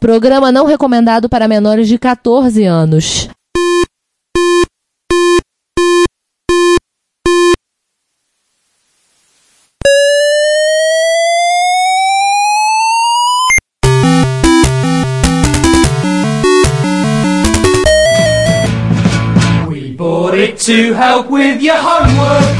Programa não recomendado para menores de 14 anos. We bought it to help with your homework.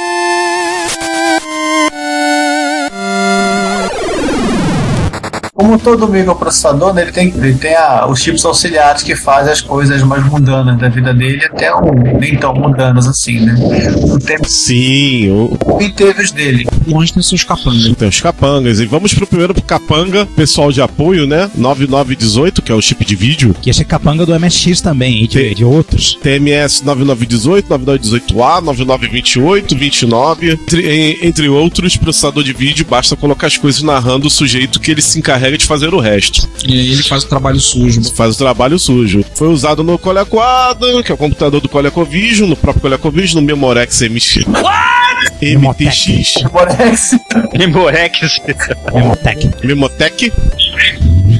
Como todo microprocessador, né, ele tem, ele tem a- os chips auxiliares que fazem as coisas mais mundanas da vida dele, até um, nem tão mundanas assim, né? O tempo Sim, o, e teve os dele. Longe tem seus capangas. tem os capangas. E vamos pro primeiro pro capanga, pessoal de apoio, né? 9918, que é o chip de vídeo. Que esse é capanga do MSX também, e de, de outros. TMS 9918, 9918A, 9928, 29, entre, entre outros, processador de vídeo, basta colocar as coisas narrando o sujeito que ele se encarrega de fazer o resto. E aí ele faz o trabalho sujo. Faz o trabalho sujo. Foi usado no Colecoada, que é o computador do ColecoVision, no próprio ColecoVision, no Memorex MX. MTX. Borex. Memorex. Memotec. Memotec.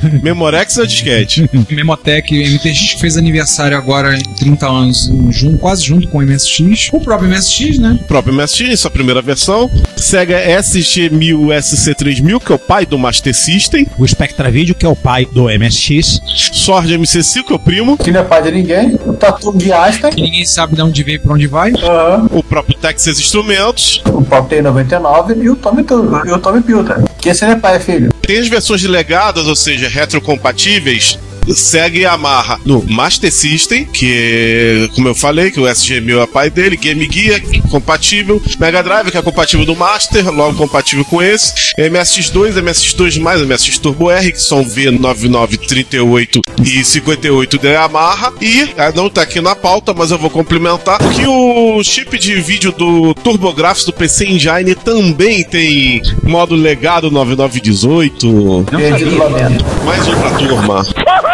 Memorex é disquete. Memotec, MTX que fez aniversário agora em 30 anos, em junho, quase junto com o MSX. O próprio MSX, né? O próprio MSX, sua primeira versão. Sega SG-1000 SC3000, que é o pai do Master System. O Spectra Video, que é o pai do MSX. Sword MC5, que é o primo. Que não é pai de ninguém. O Tatu de Einstein. Que ninguém sabe de onde veio e pra onde vai. Aham. O próprio Texas Instrumentos. O Pop T99 e o Tommy, e o Tommy Pilter. Que esse não é pai, é filho. Tem as versões legadas, ou seja, retrocompatíveis. Segue a amarra no Master System, que, como eu falei, que o SG-1000 é pai dele, Game Gear, compatível, Mega Drive, que é compatível do Master, logo compatível com esse, MSX2, MSX2+, MSX Turbo R, que são V99, 38 e 58 de Yamaha, e ah, não tá aqui na pauta, mas eu vou complementar, que o chip de vídeo do TurboGrafx do PC Engine também tem modo legado 9918, Perdido lá dentro. mais um pra turma.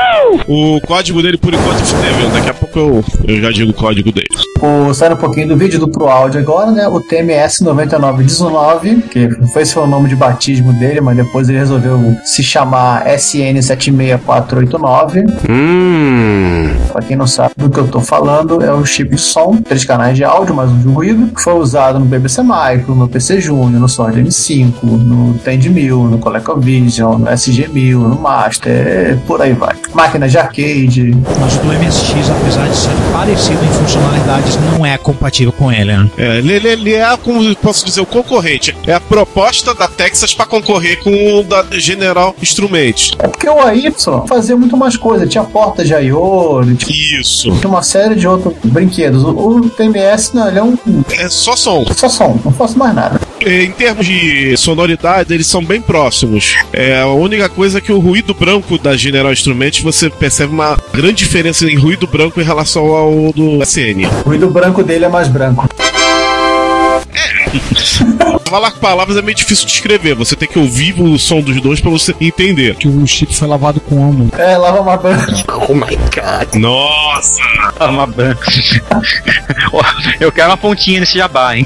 O código dele, por enquanto, escreveu. Daqui a pouco eu, eu já digo o código dele. O, saindo um pouquinho do vídeo do Pro Áudio agora, né? O TMS 9919, que foi esse foi o nome de batismo dele, mas depois ele resolveu se chamar SN76489. Hum. Pra quem não sabe do que eu tô falando, é o chip de som, três canais de áudio, mais um de ruído, que foi usado no BBC Micro, no PC Junior, no Sword M5, no Tend 1000, no ColecoVision, no SG1000, no Master, por aí vai. Máquina de arcade, Mas o do MSX, apesar de ser parecido em não é compatível com ele, né? É, ele, ele- ele é, como posso dizer, o concorrente. É a proposta da Texas para concorrer com o da General Instruments. É porque o AY fazia muito mais coisa. Tinha porta de I.O., tinha Isso. uma série de outros brinquedos. O, o TMS, não, ele é um É só som. só som, não faço mais nada. É, Em termos de sonoridade, eles são bem próximos. É a única coisa que o ruído branco da General Instruments você percebe uma grande diferença em ruído branco em relação ao do SN. O ruído branco dele é mais branco. Falar com palavras é meio difícil de escrever. Você tem que ouvir o som dos dois para você entender. Que o chip foi lavado como? É, lava mais branco. Oh my god. Nossa! Uma branca. Eu quero uma pontinha nesse jabá, hein?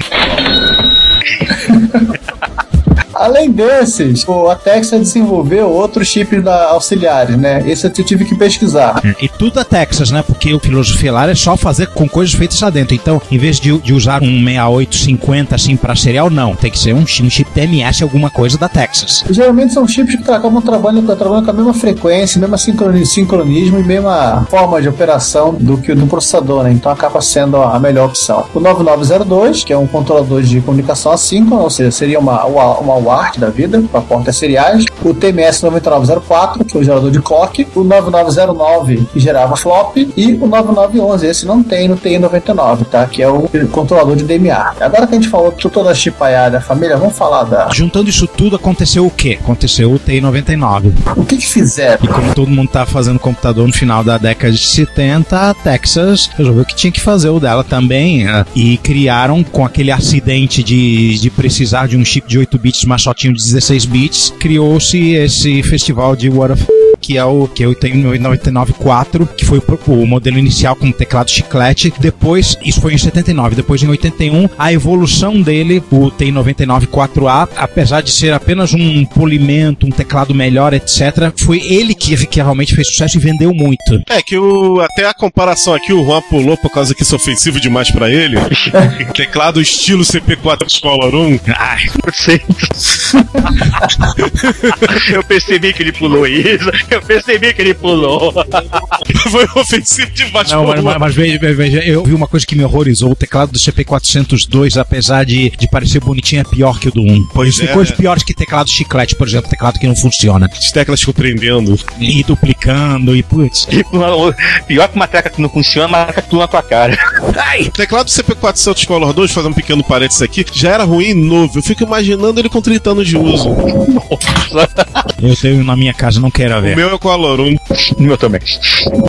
Além desses, o, a Texas desenvolveu outros chips da, auxiliares, né? Esse eu tive que pesquisar. E tudo da Texas, né? Porque o filosofia lá é só fazer com coisas feitas lá dentro. Então, em vez de, de usar um 6850 assim para serial, não. Tem que ser um, um chip TMS, alguma coisa da Texas. Geralmente são chips que acabam trabalhando, trabalhando com a mesma frequência, mesma sincroni- sincronismo e mesma forma de operação do que o do processador, né? Então acaba sendo a melhor opção. O 9902, que é um controlador de comunicação assíncrona, ou seja, seria uma, uma, uma UART da vida, para portas seriais, o TMS 9904, que é o gerador de clock, o 9909, que gerava flop, e o 9911, esse não tem no TI-99, tá? Que é o controlador de DMA. Agora que a gente falou de toda a chipaiada da família, vamos falar da... Juntando isso tudo, aconteceu o quê? Aconteceu o TI-99. O que que fizeram? E como todo mundo tá fazendo computador no final da década de 70, a Texas resolveu que tinha que fazer o dela também. eh, E criaram, com aquele acidente de, de precisar de um chip de 8 bits, mas só tinha de 16 bits, criou-se esse festival de What of que é o que eu tenho no 994, que foi o, modelo inicial com teclado chiclete. Depois, isso foi em 79. Depois, em 81, a evolução dele, o TI-99 4A, apesar de ser apenas um polimento, um teclado melhor, etc., foi ele que, que realmente fez sucesso e vendeu muito. É que o, até a comparação aqui, o Juan pulou por causa que isso é ofensivo demais pra ele. Teclado estilo CP4 Scholar 1. Ai, 100%. Eu percebi que ele pulou isso. Eu percebi que ele pulou. Foi ofensivo demais Não, pro mas, Juan. mas- mas veja, veja, veja, eu vi uma coisa que me horrorizou. O teclado do CP402, apesar de, de parecer bonitinho, é pior que o do 1. Pois Tem é, coisas piores que teclado chiclete, por exemplo, teclado que não funciona. As teclas ficam prendendo. E duplicando, e putz. Pior que uma tecla que não funciona, marca tudo na tua cara. O teclado do CP400 Color 2, fazer um pequeno parênteses aqui, já era ruim novo. Eu fico imaginando ele com 30 anos de uso. Eu tenho na minha casa, não quero O ver. meu é Color 1. O meu também.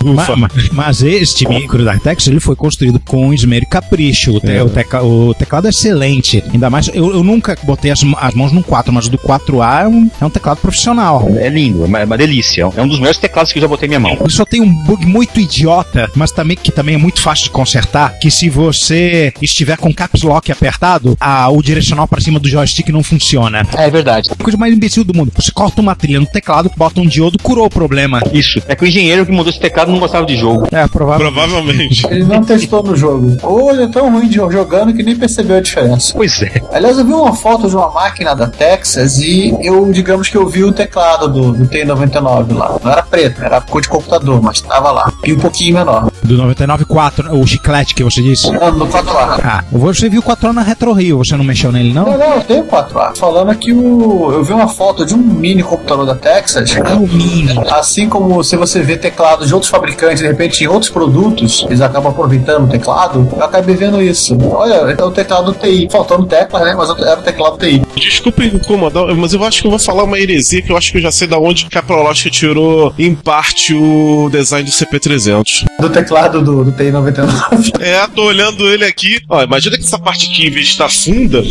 Ma- Ufa. ma- Mas, este micro da Tex, ele foi construído com esmero e capricho. O, te- o teca- o teclado é excelente. Ainda mais, eu, eu nunca botei as, as mãos num 4, mas o do 4A é um, é um teclado profissional. É lindo, é uma, é uma delícia. É um dos melhores teclados que eu já botei em minha mão. Ele só tem um bug muito idiota, mas também que também é muito fácil de consertar, que se você estiver com caps lock apertado, a, o direcional para cima do joystick não funciona. É verdade. Coisa mais imbecil do mundo. Você corta uma trilha no teclado, bota um diodo, curou o problema. Isso. É que o engenheiro que mudou esse teclado não gostava de jogo. É, provável. Provavelmente. Ele não testou no jogo. Ou ele é tão ruim de jogando que nem percebeu a diferença. Pois é. Aliás, eu vi uma foto de uma máquina da Texas e eu, digamos que eu vi o teclado do, do T99 lá. Não era preto, era cor de computador, mas tava lá. E um pouquinho menor. Do 99.4, o chiclete que você disse. Não, no 4A. Ah, você viu o 4 na Retro Rio, você não mexeu nele, Não, não? não, eu tenho 4A. Falando que o. Eu vi uma foto de um mini computador da Texas. É mini. Assim como se você vê teclados de outros fabricantes, de repente em outros produtos, eles acabam aproveitando o teclado, eu acabei vendo isso. Olha, é o teclado TI. Faltando tecla, né? Mas era o teclado TI. Desculpa incomodar, mas eu acho que eu vou falar uma heresia que eu acho que eu já sei da onde que a Prológica tirou, em parte, o design do CP300. Do teclado do, do TI 99. É, tô olhando ele aqui. Ó, imagina que essa parte aqui, em vez de estar funda,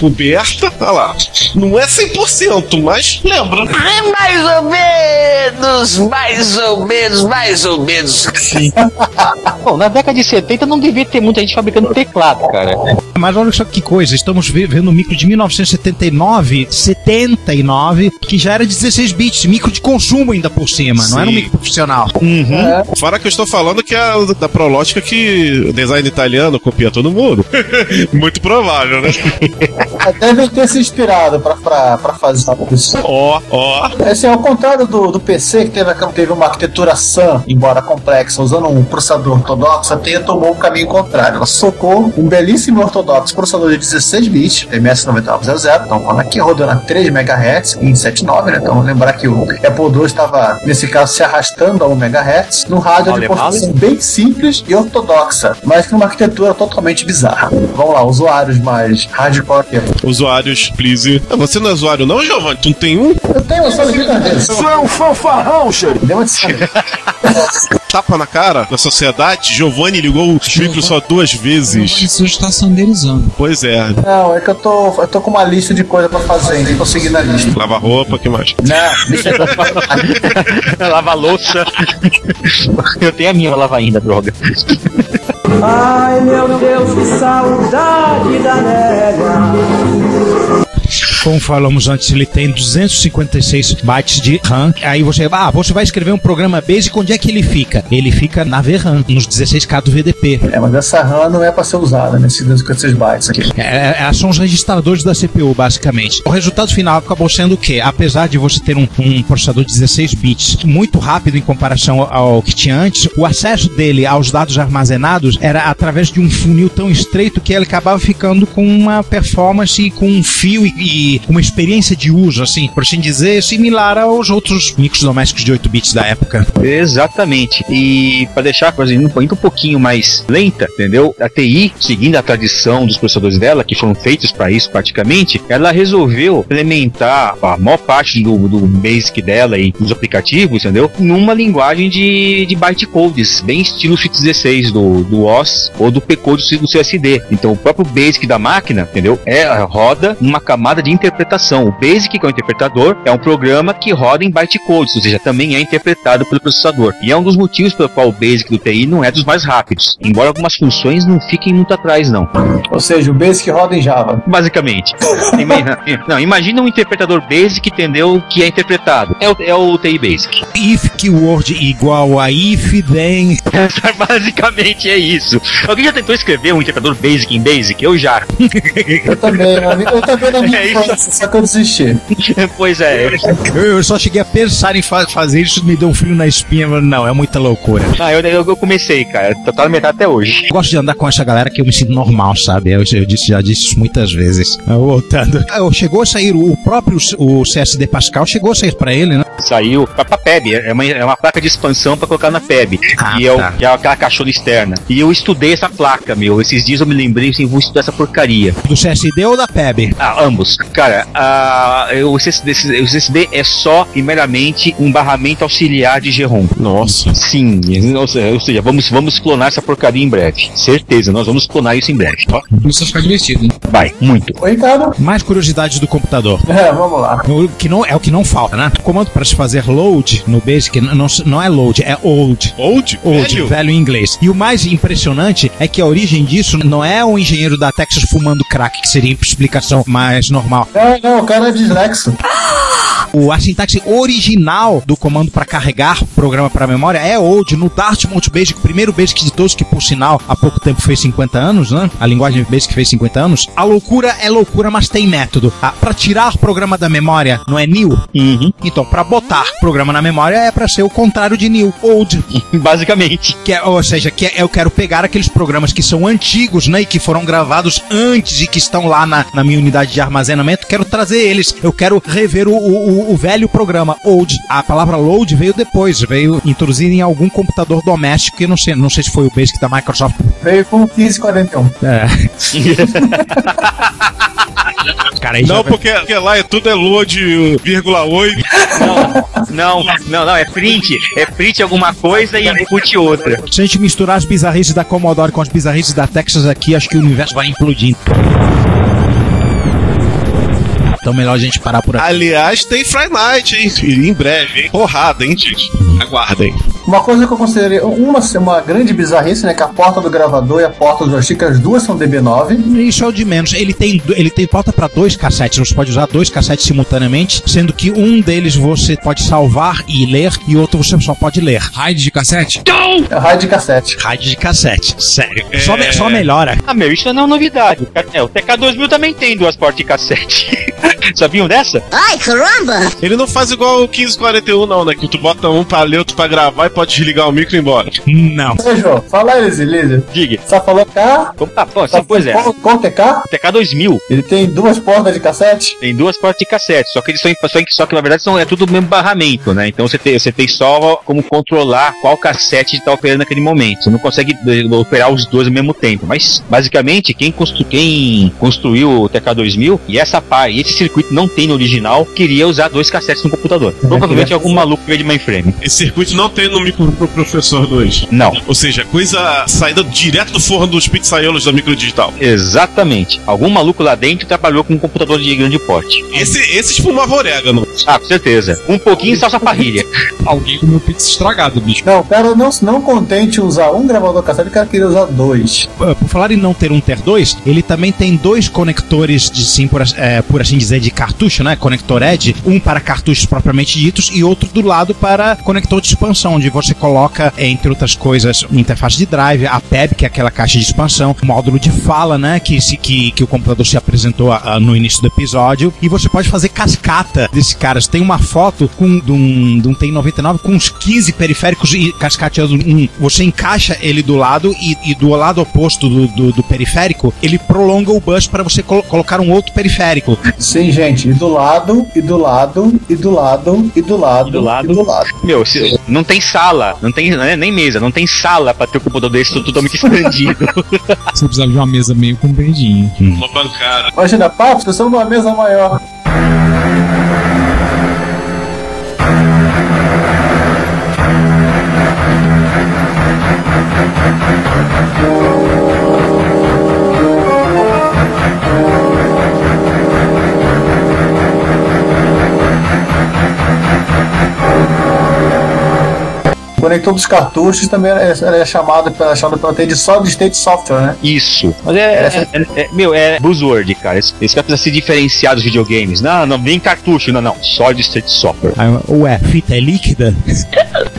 coberta, olha lá. Não é 100%, mas lembra. É mais ou menos, mais ou menos, mais ou menos. Bom, na década de 70 não devia ter muita gente fabricando teclado, cara. Mas olha só que coisa, estamos ve- vendo um micro de 1979, 79, que já era 16 bits, micro de consumo ainda por cima, não era um Sim. micro profissional. Fora que eu estou falando que é a da Prológica que o design italiano copia todo mundo. Muito provável, né? Devem ter se inspirado pra, pra, pra fazer isso. Ó, ó. Assim, ao contrário do, do PC, que teve, teve uma arquitetura SAM, embora complexa, usando um processador ortodoxo, a TEIA tomou o caminho contrário. Ela socou um belíssimo ortodoxo processador de 16 bits, MS9900, então falando aqui rodando a 3 MHz em 79, né? Então lembrar que o Apple II estava, nesse caso, se arrastando a 1 MHz, num rádio de Vale, construção bem simples e ortodoxa, mas com uma arquitetura totalmente bizarra. Vamos lá, usuários mais hardcore. Usuários, please. Ah, Você não é usuário, não, Giovanni? Tu não tem um? Eu tenho, eu sou líder deles. Tu é um fanfarrão, xerife. Deu uma de. Tapa na cara da sociedade. Giovanni ligou os micros só duas vezes. Isso está sanderizando. Pois é. Não, é que eu tô, eu tô com uma lista de coisa pra fazer, nem tô seguindo a lista. Lava roupa, que mais? Não, deixa eu... Lava a louça. Eu tenho a minha pra lavar ainda, droga. Ai, meu Deus, que saudade da nega. Como falamos antes, ele tem 256 bytes de RAM. Aí você, ah, você vai escrever um programa Basic, onde é que ele fica? Ele fica na VRAM, nos 16K do VDP. É, mas essa RAM não é pra ser usada nesses 256 bytes aqui. É, é, são os registradores da CPU, basicamente. O resultado final acabou sendo o quê? Apesar de você ter um, um processador de 16 bits muito rápido em comparação ao, ao que tinha antes, o acesso dele aos dados armazenados era através de um funil tão estreito que ele acabava ficando com uma performance com um fio e, uma experiência de uso, assim, por assim dizer, similar aos outros micros domésticos de 8 bits da época. Exatamente. E para deixar a coisa indo um pouquinho mais lenta, entendeu? A TI, seguindo a tradição dos processadores dela, que foram feitos para isso praticamente, ela resolveu implementar a maior parte do, do basic dela e dos aplicativos, entendeu? Numa linguagem de, de bytecodes, bem estilo x16 do, do OS ou do P-code do CSD. Então o próprio basic da máquina, entendeu? É roda numa camada de interpretação. O basic, que é o interpretador, é um programa que roda em bytecodes, ou seja, também é interpretado pelo processador. E é um dos motivos pelo qual o basic do TI não é dos mais rápidos, embora algumas funções não fiquem muito atrás, não. Ou seja, o Basic roda em Java. Basicamente. Imagina, não, imagina um interpretador basic, entendeu? Que é interpretado. É o, é o TI Basic. If keyword igual a if, then. Basicamente é isso. Alguém já tentou escrever um interpretador basic em basic? Eu já. Eu também, eu também na minha É isso. Só que eu desisti. pois é. Eu, eu só cheguei a pensar em fa- fazer isso, me deu um frio na espinha, mas não, é muita loucura. Ah, eu, eu, eu comecei, cara. Tô tá na metade até hoje. Eu gosto de andar com essa galera que eu me sinto normal, sabe? Eu, eu disse, já disse isso muitas vezes. Eu, voltando. Eu, chegou a sair o próprio o CSD Pascal, chegou a sair pra ele, né? Saiu pra, pra PEB. É uma, é uma placa de expansão pra colocar na PEB. Ah, e é, o- tá. que é aquela caixona externa. E eu estudei essa placa, meu. Esses dias eu me lembrei assim, vou estudar essa porcaria. Do CSD ou da PEB? Ah, ambos. Cara, ah, o, SSD, o SSD é só e meramente um barramento auxiliar de GROM. Nossa. Sim, ou seja, vamos, vamos clonar essa porcaria em breve. Certeza, nós vamos clonar isso em breve. Começou a ficar divertido. Vai, muito. Oi, Ricardo? Mais curiosidades do computador. É, vamos lá. O que não, é o que não falta, né? O comando para se fazer load no Basic não, não, não é load, é old. Old? Old, Velho? velho em inglês. E o mais impressionante é que a origem disso não é o engenheiro da Texas fumando crack, que seria a explicação mais normal. Não, não, o cara é dislexo. O, a sintaxe original do comando para carregar o programa para memória é old. No Dartmouth Basic, o primeiro Basic de todos, que por sinal há pouco tempo fez 50 anos, né? A linguagem Basic fez 50 anos. A loucura é loucura, mas tem método. Ah, para tirar o programa da memória não é new? Uhum. Então, para botar programa na memória é para ser o contrário de new, old. Basicamente. Que é, ou seja, que é- eu quero pegar aqueles programas que são antigos, né, e que foram gravados antes e que estão lá na, na minha unidade de armazenamento, quero trazer eles. Eu quero rever o, o, o velho programa, old. A palavra load veio depois, veio introduzida em algum computador doméstico, que eu não sei, não sei se foi o Basic da Microsoft. Veio com 1541. É. Cara, Não, vai- porque, porque lá é tudo é load, vírgula 8. Não, não, não, é print. É print alguma coisa e input outra. se a gente misturar as bizarrices da Commodore com as bizarrices da Texas aqui, acho que o universo vai implodindo. Então melhor a gente parar por aqui. Aliás, tem Friday Night, hein? Em breve, hein? Porrada, hein, gente? Aguardem. Uma coisa que eu considerei uma, uma grande bizarrice, né? Que a porta do gravador e a porta do joystick, as duas são DB9. Isso é o de menos. Ele tem, ele tem porta para dois cassetes. Você pode usar dois cassetes simultaneamente, sendo que um deles você pode salvar e ler e outro você só pode ler. Raid de cassete? É raio de cassete. Rádio de cassete. Sério. Só, me- só melhora. Ah, meu, isso não é novidade. É, o TK2000 também tem duas portas de cassete. Sabiam dessa? Ai, caramba! Ele não faz igual o 1541, não, né? Que tu bota um pra ler, outro pra gravar e pode desligar o micro e ir embora. Não. Ei, João, fala aí, Lízia. Diga. Você tá falando K? Como- Ah, bom, Tá sim, pois é. Qual, qual TK? O TK2000 Ele tem duas portas de cassete? tem duas portas de cassete, só que eles são, só, que- só que na verdade são, é tudo o mesmo barramento, né? Então você tem, você tem só como controlar qual cassete está operando naquele momento. Você não consegue eh, operar os dois ao mesmo tempo. Mas basicamente, quem, constru, quem construiu o TK2000 e essa pá, e esse circuito não tem no original, queria usar dois cassetes no computador. Provavelmente algum maluco veio de mainframe. Esse circuito não tem no micro pro professor 2. Não. Ou seja, coisa saída direto do forno dos pizzaiolos da microdigital. Exatamente. Algum maluco lá dentro trabalhou com um computador de grande porte. Esse, esse espumava orégano. Ah, com certeza. Um pouquinho salsa parrilha. Alguém comeu pizza estragado, bicho. Não, o cara não, não contente usar um gravador cassete, o cara queria usar dois. Por falar em não ter um ter dois, ele também tem dois conectores de sim, por, é, por assim dizer, de cartucho, né? Conector ED, um para cartuchos propriamente ditos e outro do lado para conector de expansão, onde você coloca, entre outras coisas, interface de drive, a PEB, que é aquela caixa de expansão, módulo de fala, né? Que, se, que, que o computador se apresentou ah, no início do episódio, e você pode fazer cascata desse cara. Você tem uma foto com, de, um, um TI-99 com uns 15 periféricos e cascateando um. Você encaixa ele do lado e, e do lado oposto do, do, do periférico, ele prolonga o bus para você colo- colocar um outro periférico. Sim, gente, e do lado, e do lado, e do lado, e do lado, E do lado. e do lado. Meu, se- não tem sala, não tem não é nem mesa, não tem sala pra ter um computador desse totalmente expandido. Você precisava de uma mesa meio compridinha. Uma bancada. Imagina, papo, precisamos de uma mesa maior. Conector dos cartuchos também é, é chamado pela, chamado pela de Solid State Software, né? Isso. Mas é, é- é- é- meu, é buzzword, cara. Esse esse cara precisa se diferenciar dos videogames. Não, não vem cartucho, não, não. Solid State Software. Aí, ué, fita é líquida?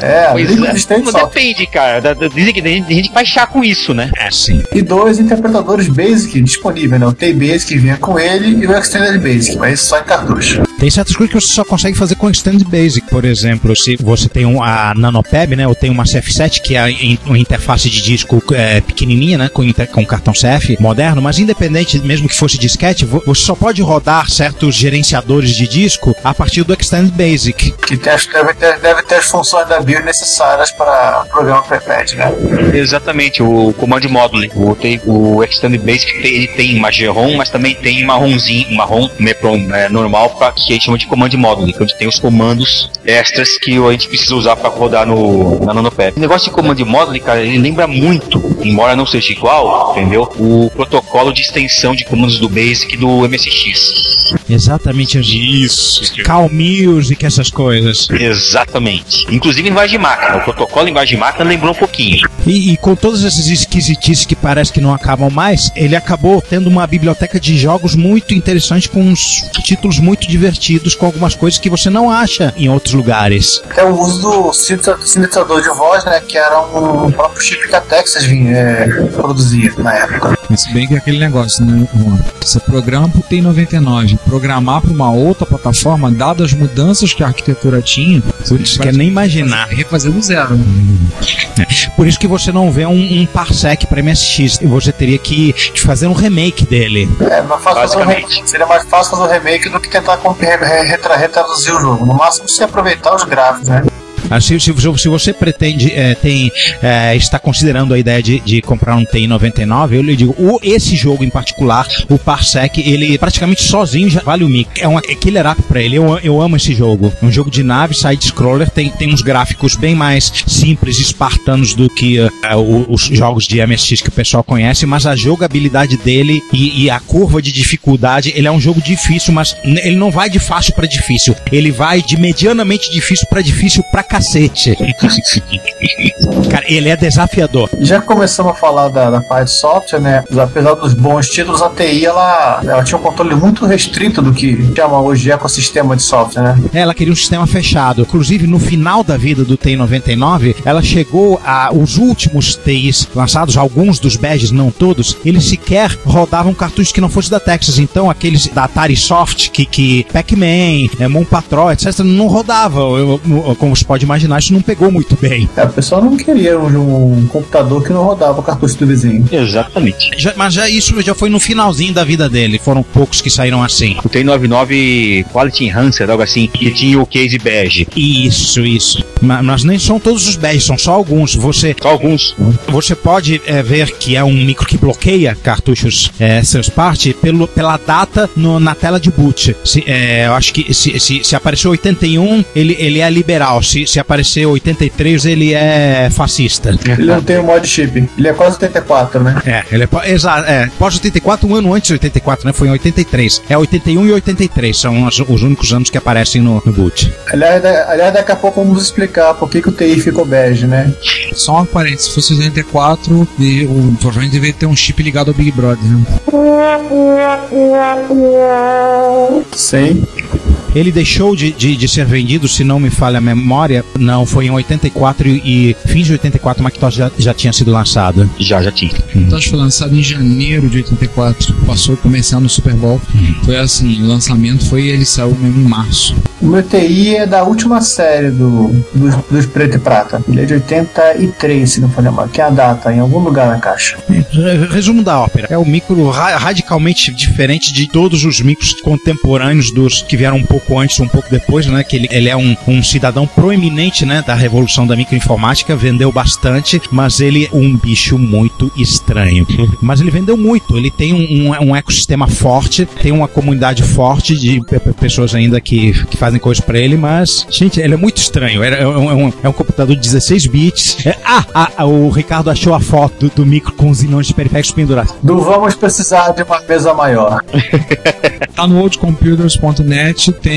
É, Pois é. State Não Software. depende, cara. Da- da- Dizem que tem gente, que vai chá com isso, né? É, sim. E dois interpretadores Basic disponíveis, né? O T-Basic que vinha com ele e o Extended Basic, mas só em cartucho. Tem certas coisas que você só consegue fazer com Extend Basic, por exemplo, se você tem um, a NanoPeb, né, ou tem uma CF7 que é uma interface de disco é, pequenininha, né, com, inter- com cartão CF moderno, mas independente, mesmo que fosse disquete, vo- você só pode rodar certos gerenciadores de disco a partir do Extend Basic. Que deve, ter, deve ter as funções da BIOS necessárias para o programa Prepad, né? Exatamente, o Command Modeling. O, tem, o Extended Basic tem, ele tem uma GROM, mas também tem uma ROMzinho, uma ROM MEPROM é, normal, pra, que a gente chama de Command Modeling, que é onde tem os comandos extras que a gente precisa usar para rodar no, na NanoPad. O negócio de Command Modeling, cara, ele lembra muito, embora não seja igual, entendeu? O protocolo de extensão de comandos do Basic do MSX. Exatamente Isso. Cal Music, essas coisas. Exatamente. Inclusive em linguagem de máquina. O protocolo em linguagem de máquina lembrou um pouquinho. E, e com todas essas esquisitices que parece que não acabam mais, ele acabou tendo uma biblioteca de jogos muito interessante, com uns títulos muito divertidos, com algumas coisas que você não acha em outros lugares. Até o uso do sintetizador- de voz, né? Que era um próprio chip que a Texas vinha, é, produzia na época. Mas se bem que é aquele negócio, né? Você programa pro T99, programar para uma outra plataforma, dadas as mudanças que a arquitetura tinha, Putz, quer nem imaginar. refazer do zero. Por isso que você não vê um, um parsec para MSX. E você teria que fazer um remake dele. É, mais fácil fazer um remake, seria mais fácil fazer um remake do que tentar re- re- retra- retraduzir o jogo. No máximo, você aproveitar os gráficos, né? Ah, Se, se- se você pretende, eh, tem, eh, está considerando a ideia de, de comprar um TI-99, eu lhe digo, o, esse jogo em particular, o Parsec, ele praticamente sozinho já vale o mic. É um killer app pra ele, eu, eu amo esse jogo. É um jogo de nave, side-scroller, tem, tem uns gráficos bem mais simples, espartanos do que o- os jogos de MSX que o pessoal conhece, mas a jogabilidade dele e, e a curva de dificuldade, ele é um jogo difícil, mas ele não vai de fácil pra difícil, ele vai de medianamente difícil pra difícil pra cacete. Cara, ele é desafiador. Já começamos a falar da, da parte software, né? Apesar dos bons títulos, a TI ela, ela tinha um controle muito restrito do que chama hoje ecossistema de software, né? Ela queria um sistema fechado. Inclusive, no final da vida do TI-99, ela chegou a. Os últimos TIs lançados, alguns dos badges, não todos, eles sequer rodavam cartuchos que não fosse da Texas. Então, aqueles da Atari Soft, que, que Pac-Man, é, Mon Patrol, etc., não rodavam. Eu- eu- como imaginar, isso não pegou muito bem. É, o pessoal não queria um, um computador que não rodava o cartucho do vizinho. Exatamente. Já- mas já, isso já foi no finalzinho da vida dele. Foram poucos que saíram assim. O T99 Quality Enhancer, algo assim, que tinha o case bege. Isso, isso. Ma- Mas, nem são todos os badges, são só alguns. Você Só alguns. Você pode é, ver que é um micro que bloqueia cartuchos é, seus parte pelo, pela data no- na tela de boot. Se, é, eu acho que se, se, se apareceu 81, ele, ele é liberal. Se, se aparecer 83, ele é fascista. Ele não tem o mod chip. Ele é quase 84, né? É, ele é, exato, é pós 84, um ano antes de 84, né? Foi em 83. É 81 e 83, são os, os únicos anos que aparecem no, no boot. Aliás, da- aliás, daqui a pouco vamos explicar por que, que o TI ficou bege, né? Só uma parênteses, se fosse 84, e o provavelmente deveria ter um chip ligado ao Big Brother. Né? Sim. Ele deixou de, de, de ser vendido, se não me falha a memória, não, foi em 84 e, e fins de 84 o Macintosh já, já tinha sido lançado. Já, já tinha. Macintosh foi lançado em janeiro de 84. Passou comercial no Super Bowl. Foi assim, o lançamento foi ele saiu mesmo em março. O meu TI é da última série do, dos, dos preto e prata. Ele é de 83, se não for lembrar. Tem a data em algum lugar na caixa. Re- Resumo da ópera. É o micro ra- radicalmente diferente de todos os micros contemporâneos dos que vieram um pouco antes, um pouco depois, né? Que ele, ele é um, um cidadão proeminente, né? Da revolução da microinformática, vendeu bastante, mas ele é um bicho muito estranho. Mas ele vendeu muito. Ele tem um, um, um ecossistema forte, tem uma comunidade forte de pe- pe- pessoas ainda que, que fazem coisas pra ele, mas, gente, ele é muito estranho. É, é um, é um- é um computador de 16 bits. É- ah, ah, ah, o Ricardo achou a foto do, do micro com os de periféricos pendurados. Do vamos precisar de uma mesa maior. Tá no oldcomputers.net, tem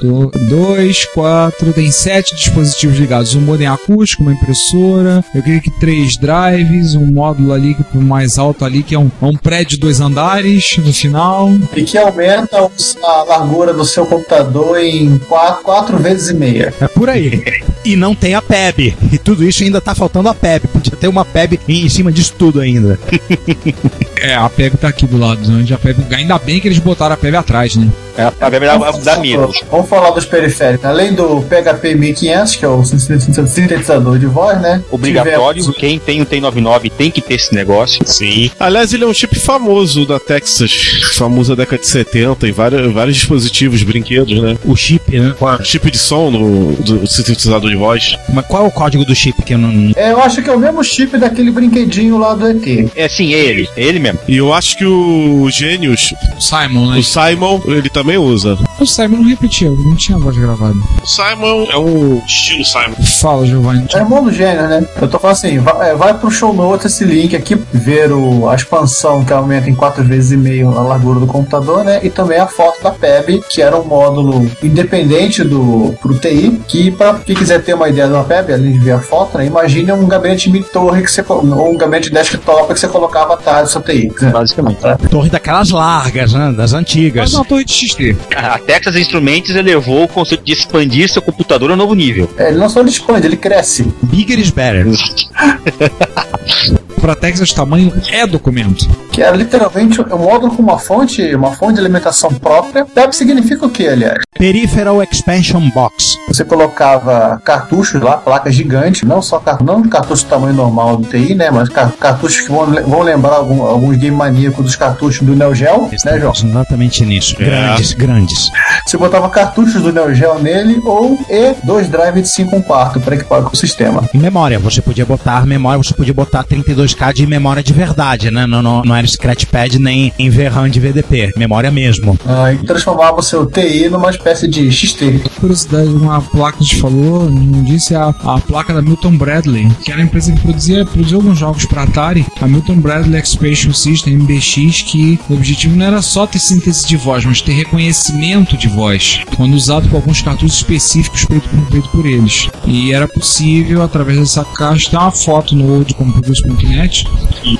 do- dois, quatro, tem sete dispositivos ligados. Um modem acústico, uma impressora, eu creio que três drives, um módulo ali que- mais alto ali, que é um, é um prédio de dois andares no final. E que aumenta a largura do seu computador em 4, vezes e meia. É por aí. E não tem a PEB. E tudo isso ainda tá faltando a PEB. Podia ter uma PEB em, cima disso tudo ainda. É, a PEB tá aqui do lado, né? A PEB, ainda bem que eles botaram a PEB atrás, né? É, a verdade dá menos. Vamos falar dos periféricos. Além do PHP 1500, que é o sintetizador de voz, né? Obrigatório, Tivemos- quem tem o T99 tem que ter esse negócio. Sim. Aliás, ele é um chip famoso da Texas, famoso da década de 70, em vários, vários dispositivos, brinquedos, né? O chip, né? Chip de som no, do sintetizador de voz. Mas qual é o código do chip que eu não. É, eu acho que é o mesmo chip daquele brinquedinho lá do ET. É sim, é ele, é ele mesmo. E eu acho que o Genius, Simon, né? o Simon, ele também usa. O Simon não repetiu, não tinha voz gravada. O Simon é um estilo Simon. Fala, Giovanni. É irmão do gênio, né? Eu tô falando assim, vai, é, vai pro show notes esse link aqui, ver o, a expansão que aumenta em 4 vezes e meio a largura do computador, né? E também a foto da PEB, que era um módulo independente do pro TI, que para quem quiser ter uma ideia de uma PEB, além de ver a foto, né? Imagine um gabinete mid-torre que você ou um gabinete desktop que você colocava atrás do seu TI. Basicamente. Torre daquelas largas, né? Das antigas. Mas uma torre de XT. A Texas Instruments elevou o conceito de expandir seu computador a um novo nível. É, ele não só ele expande, ele cresce. Bigger is better. Pra Texas, tamanho é documento. Que era literalmente um módulo com uma fonte, uma fonte de alimentação própria. PEB significa o que, aliás? Peripheral Expansion Box. Você colocava cartuchos lá, placas gigantes, não só não cartuchos do tamanho normal do TI, né? Mas car- cartuchos que vão, vão lembrar algum, alguns game maníacos dos cartuchos do Neo Geo, né, João? Exatamente nisso. É. Grandes, grandes. Você botava cartuchos do Neo Geo nele ou e dois drives de 5 1 quarto para equipar com o sistema. E memória, você podia botar memória, você podia botar 32K de memória de verdade, né? Não, não, não era Scratchpad nem em VRAM de VDP, memória mesmo. Ah, e transformava o seu TI numa espécie de XT. Curiosidade, uma placa que a gente falou, não disse, é a, a placa da Milton Bradley, que era a empresa que produzia, produziu alguns jogos para Atari, a Milton Bradley Expansion System, MBX, que o objetivo não era só ter síntese de voz, mas ter reconhecimento de voz, quando usado por alguns cartuchos específicos feitos por, feito por eles. E era possível, através dessa caixa, ter uma foto no oldcomputers.net,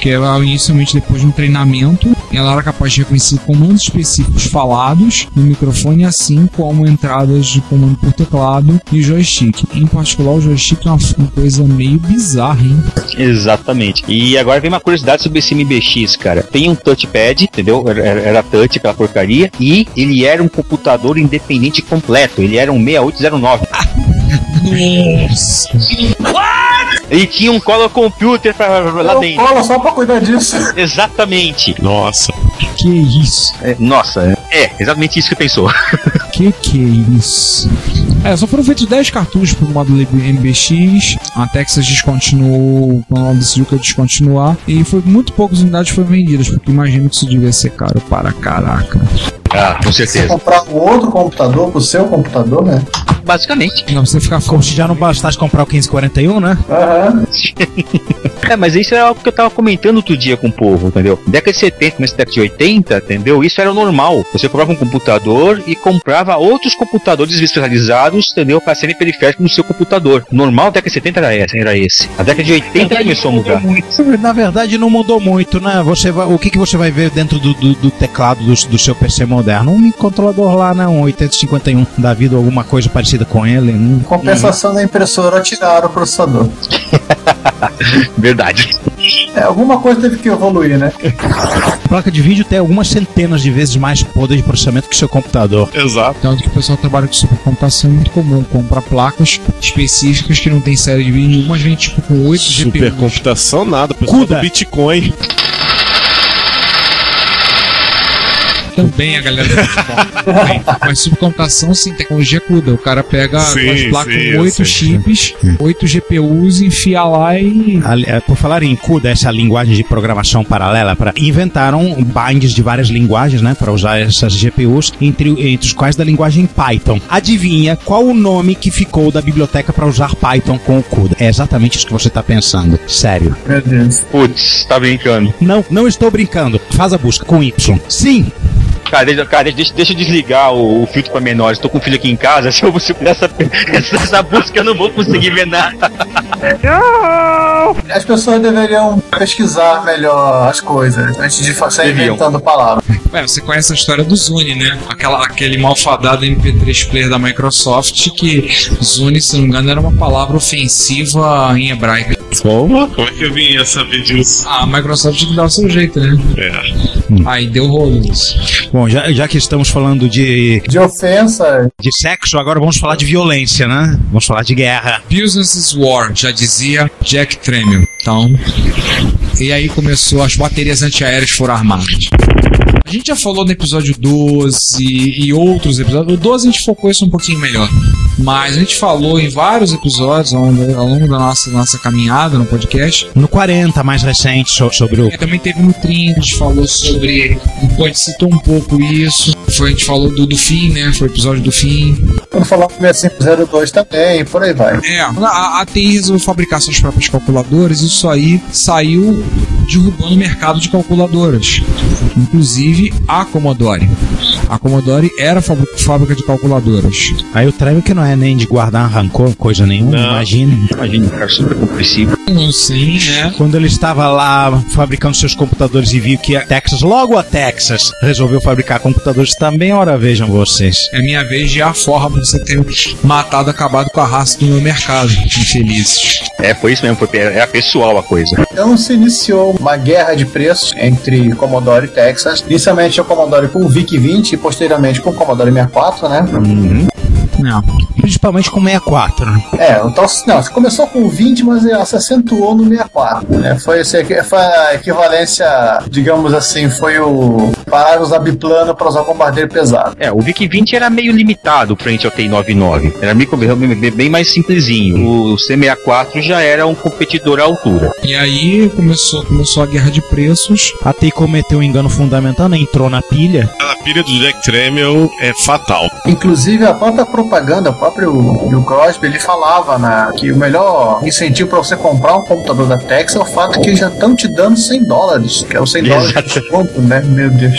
que ela inicialmente depois de um treinamento, ela era capaz de reconhecer comandos específicos falados no microfone, assim como entradas de comando por teclado e joystick. Em particular, o joystick é uma, uma coisa meio bizarra, hein? Exatamente. E agora vem uma curiosidade sobre esse MBX, cara. Tem um touchpad, entendeu? Era, era touch, aquela porcaria. E ele era um computador independente completo. Ele era um 6809. Nossa! E tinha um color computer pra, lá Eu dentro. falo só pra cuidar disso. Exatamente. Nossa. Que isso? É, nossa, é exatamente isso que pensou. Que que é isso? É, só foram feitos 10 cartuchos pro módulo MBX. A Texas descontinuou quando ela decidiu que ia descontinuar. E foi muito poucas unidades foram vendidas, porque imagino que isso devia ser caro para caraca. Ah, com Você certeza. comprar um outro computador pro seu computador, né? basicamente. Não precisa ficar se já não bastasse comprar o 1541, né? Aham. É, mas isso era algo que eu tava comentando outro dia com o povo, entendeu? Década de 70, mas década de 80, entendeu? Isso era o normal. Você comprava um computador e comprava outros computadores especializados, entendeu? Para serem periféricos no seu computador. Normal da década de 70 era esse, era esse. A década de 80 começou a mudar. Na verdade, não mudou muito, né? Você vai- o que, que você vai ver dentro do, do- do teclado do, do seu PC moderno? Um microcontrolador lá, né? Um 8051 da vida, alguma coisa parecida com ele. Hum. Compensação da impressora tiraram o processador. Verdade. É, alguma coisa teve que evoluir, né? Placa de vídeo tem algumas centenas de vezes mais poder de processamento que seu computador. Exato. Tanto que o pessoal trabalha com supercomputação é muito comum comprar placas específicas que não tem série de vídeo nenhuma, vem tipo com 8 GPUs. Supercomputação nada, o pessoal Cuda. do Bitcoin. Também a galera do Bitcoin. Mas supercomputação, sim, tecnologia CUDA. O cara pega Sim, as placas sim, com eu 8 sei. chips, 8 GPUs, enfia lá e. Ali- é, Por falar em CUDA, essa linguagem de programação paralela, pra, inventaram binds de várias linguagens, né, para usar essas GPUs, entre, entre os quais da linguagem Python. Adivinha qual o nome que ficou da biblioteca para usar Python com o CUDA? É exatamente isso que você está pensando. Sério. Meu Deus. Putz, tá brincando. Não, não estou brincando. Faz a busca com Y. Sim, Cara, deixa, cara, deixa, deixa eu desligar o, o filtro pra menores. Tô com um filho aqui em casa. Se eu vou fizer essa, essa, essa busca, eu não vou conseguir ver nada. As pessoas deveriam pesquisar melhor as coisas antes de sair inventando palavras. Ué, você conhece a história do Zune, né? Aquela, aquele malfadado MP3 player da Microsoft que Zune, se não me engano, era uma palavra ofensiva em hebraico. Como? Como é que eu vim saber disso? A Microsoft tinha que dar o seu jeito, né? É. Aí deu rolo isso. Bom, já, já que estamos falando de, De ofensa, de sexo, agora vamos falar de violência, né? Vamos falar de guerra. Business is War, já dizia Jack Tramiel. Então, e aí começou, as baterias antiaéreas foram armadas. A gente já falou no episódio 12 e outros episódios. O 12 a gente focou isso um pouquinho melhor. Mas a gente falou em vários episódios ao longo, ao longo da nossa, nossa caminhada no podcast. No 40, mais recente, so- sobre o. É, também teve no 30, a gente falou sobre. A gente citou um pouco isso. Foi, a gente falou do, do fim, né? Foi o episódio do fim. quando falar do 6502 também, por aí vai. É, a, a TI resolveu fabricar suas próprias calculadoras isso aí saiu derrubando o mercado de calculadoras. Inclusive a Commodore. A Commodore era fábrica de calculadoras. Aí o Trevor que não é nem de guardar rancor, coisa nenhuma, Não. imagine. Imagina, cara, super compreensivo. Sim, né? Quando ele estava lá fabricando seus computadores e viu que a Texas, logo a Texas, resolveu fabricar computadores também, ora vejam vocês. É minha vez de ir à forra pra você ter matado, acabado com a raça do meu mercado. Infelizes. É, foi isso mesmo, foi, era pessoal a coisa. Então se iniciou uma guerra de preços entre Commodore e Texas. Inicialmente o Commodore com o VIC-20 e posteriormente com o Commodore 64, né? Não. Principalmente com 64. né? É, então, não, começou com o 20, mas se acentuou no 64. Né? Foi, esse- foi a equivalência, digamos assim, foi o parar de usar biplano para usar bombardeiro pesado. É, o VIC-20 era meio limitado frente ao TI-99. Era meio, bem, bem mais simplesinho. O C64 já era um competidor à altura. E aí começou, começou a guerra de preços. A TI cometeu um engano fundamental, né? entrou na pilha. A pilha do Jack Tramiel é fatal. Inclusive, a própria propaganda, o próprio Bill Crosby, ele falava na, que o melhor incentivo para você comprar um computador da Texas é o fato que eles já estão te dando 100 dólares, que é o 100 dólares de desconto, né? Meu Deus.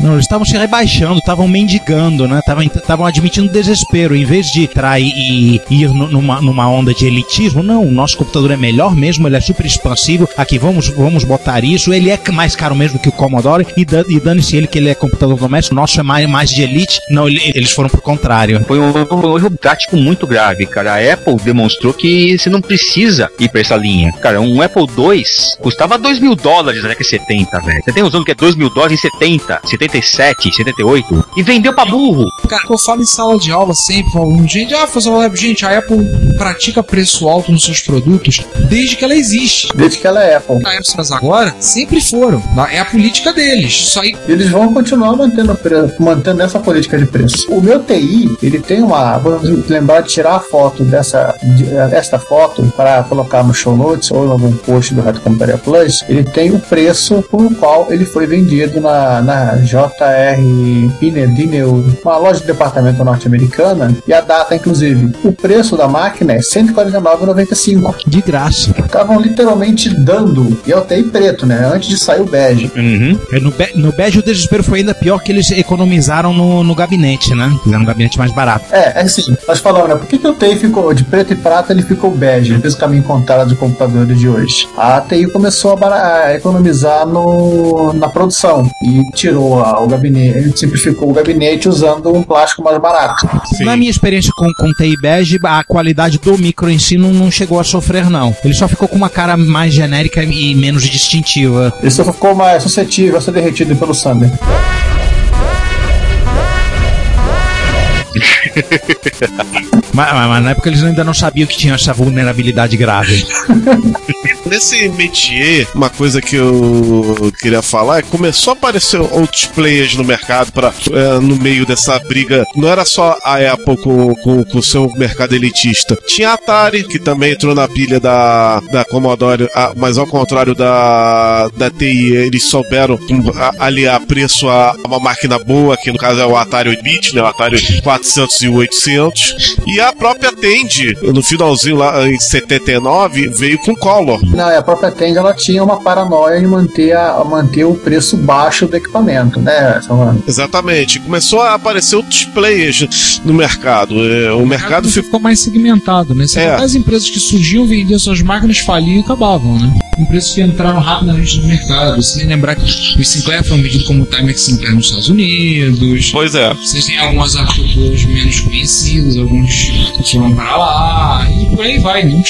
Não, eles estavam se rebaixando, estavam mendigando, né? Estavam admitindo desespero. Em vez de entrar e, e ir nu- numa, numa onda de elitismo, não, o nosso computador é melhor mesmo, ele é super expansivo. Aqui, vamos, vamos botar isso. Ele é mais caro mesmo que o Commodore e, dan- e dane-se ele que ele é computador doméstico. O nosso é mais, mais de elite. Não, ele- eles foram pro contrário. Foi um, um erro tático muito grave, cara. A Apple demonstrou que você não precisa ir pra essa linha. Cara, um Apple II custava 2 mil dólares na década de 70, velho. Você tem noção do que é 2 mil dólares em 70, 77, 78? E vendeu pra burro. Cara, eu falo em sala de aula sempre, falo, gente, ah, professor, gente, a Apple pratica preço alto nos seus produtos desde que ela existe. Desde que ela é Apple. A Apple agora sempre foram. É a política deles. Isso aí Eles vão continuar mantendo, o mantendo essa política de preço. O meu TI, ele tem uma. Vou lembrar de tirar a foto dessa de- desta foto para colocar no show notes ou algum post do Reto Computaria Plus. Ele tem o preço por qual ele foi vendido na na, na JR Pinedineu, uma loja de departamento norte-americana, e a data, inclusive, o preço da máquina é R$ 149,95. De graça. Estavam literalmente dando, e eu tenho preto, né? Antes de sair o bege. Uhum. É, No, be no bege o desespero foi ainda pior que eles economizaram no, no gabinete, né? Fizeram um gabinete mais barato. É, é assim, nós falamos, né? Por que, que o TI ficou de preto e prata ele ficou bege? Ele fez o caminho contrário dos computadores de hoje. A TI começou a, a economizar no, na produção e tirou a- o gabinete, ele simplificou o gabinete usando um plástico mais barato. Sim. Na minha experiência com, com TI bege, a qualidade do micro em si não, não chegou a sofrer, não. Ele só ficou com uma cara mais genérica e menos distintiva. Ele só ficou mais suscetível a ser derretido pelo Sander. Mas, mas- na época eles ainda não sabiam que tinha essa vulnerabilidade grave. Nesse métier, uma coisa que eu queria falar é que começou a aparecer outros players no mercado para no meio dessa briga. Não era só a Apple com, com, com o seu mercado elitista. Tinha a Atari, que também entrou na pilha da, da Commodore, ah, mas ao contrário da, da TI, eles souberam hum, a- aliar preço a uma máquina boa, que no caso é o Atari 8-bit, né? O Atari 400 e 800. E a própria Tandy, no finalzinho lá em 79, veio com Color. Não, e a própria Tend ela tinha uma paranoia de manter, a, manter o preço baixo do equipamento, né? Exatamente. Começou a aparecer outros players no mercado. É, O mercado ficou. ficou mais segmentado, né? Você É. As empresas que surgiam, vendiam suas máquinas, faliam e acabavam, né? Empresas que entraram rapidamente no mercado. Você tem que lembrar que os Sinclair foram vendidos como Timex Sinclair nos Estados Unidos. Pois é. Vocês têm algumas arquiteturas menos conhecidas, alguns foram para lá, e por aí vai, né?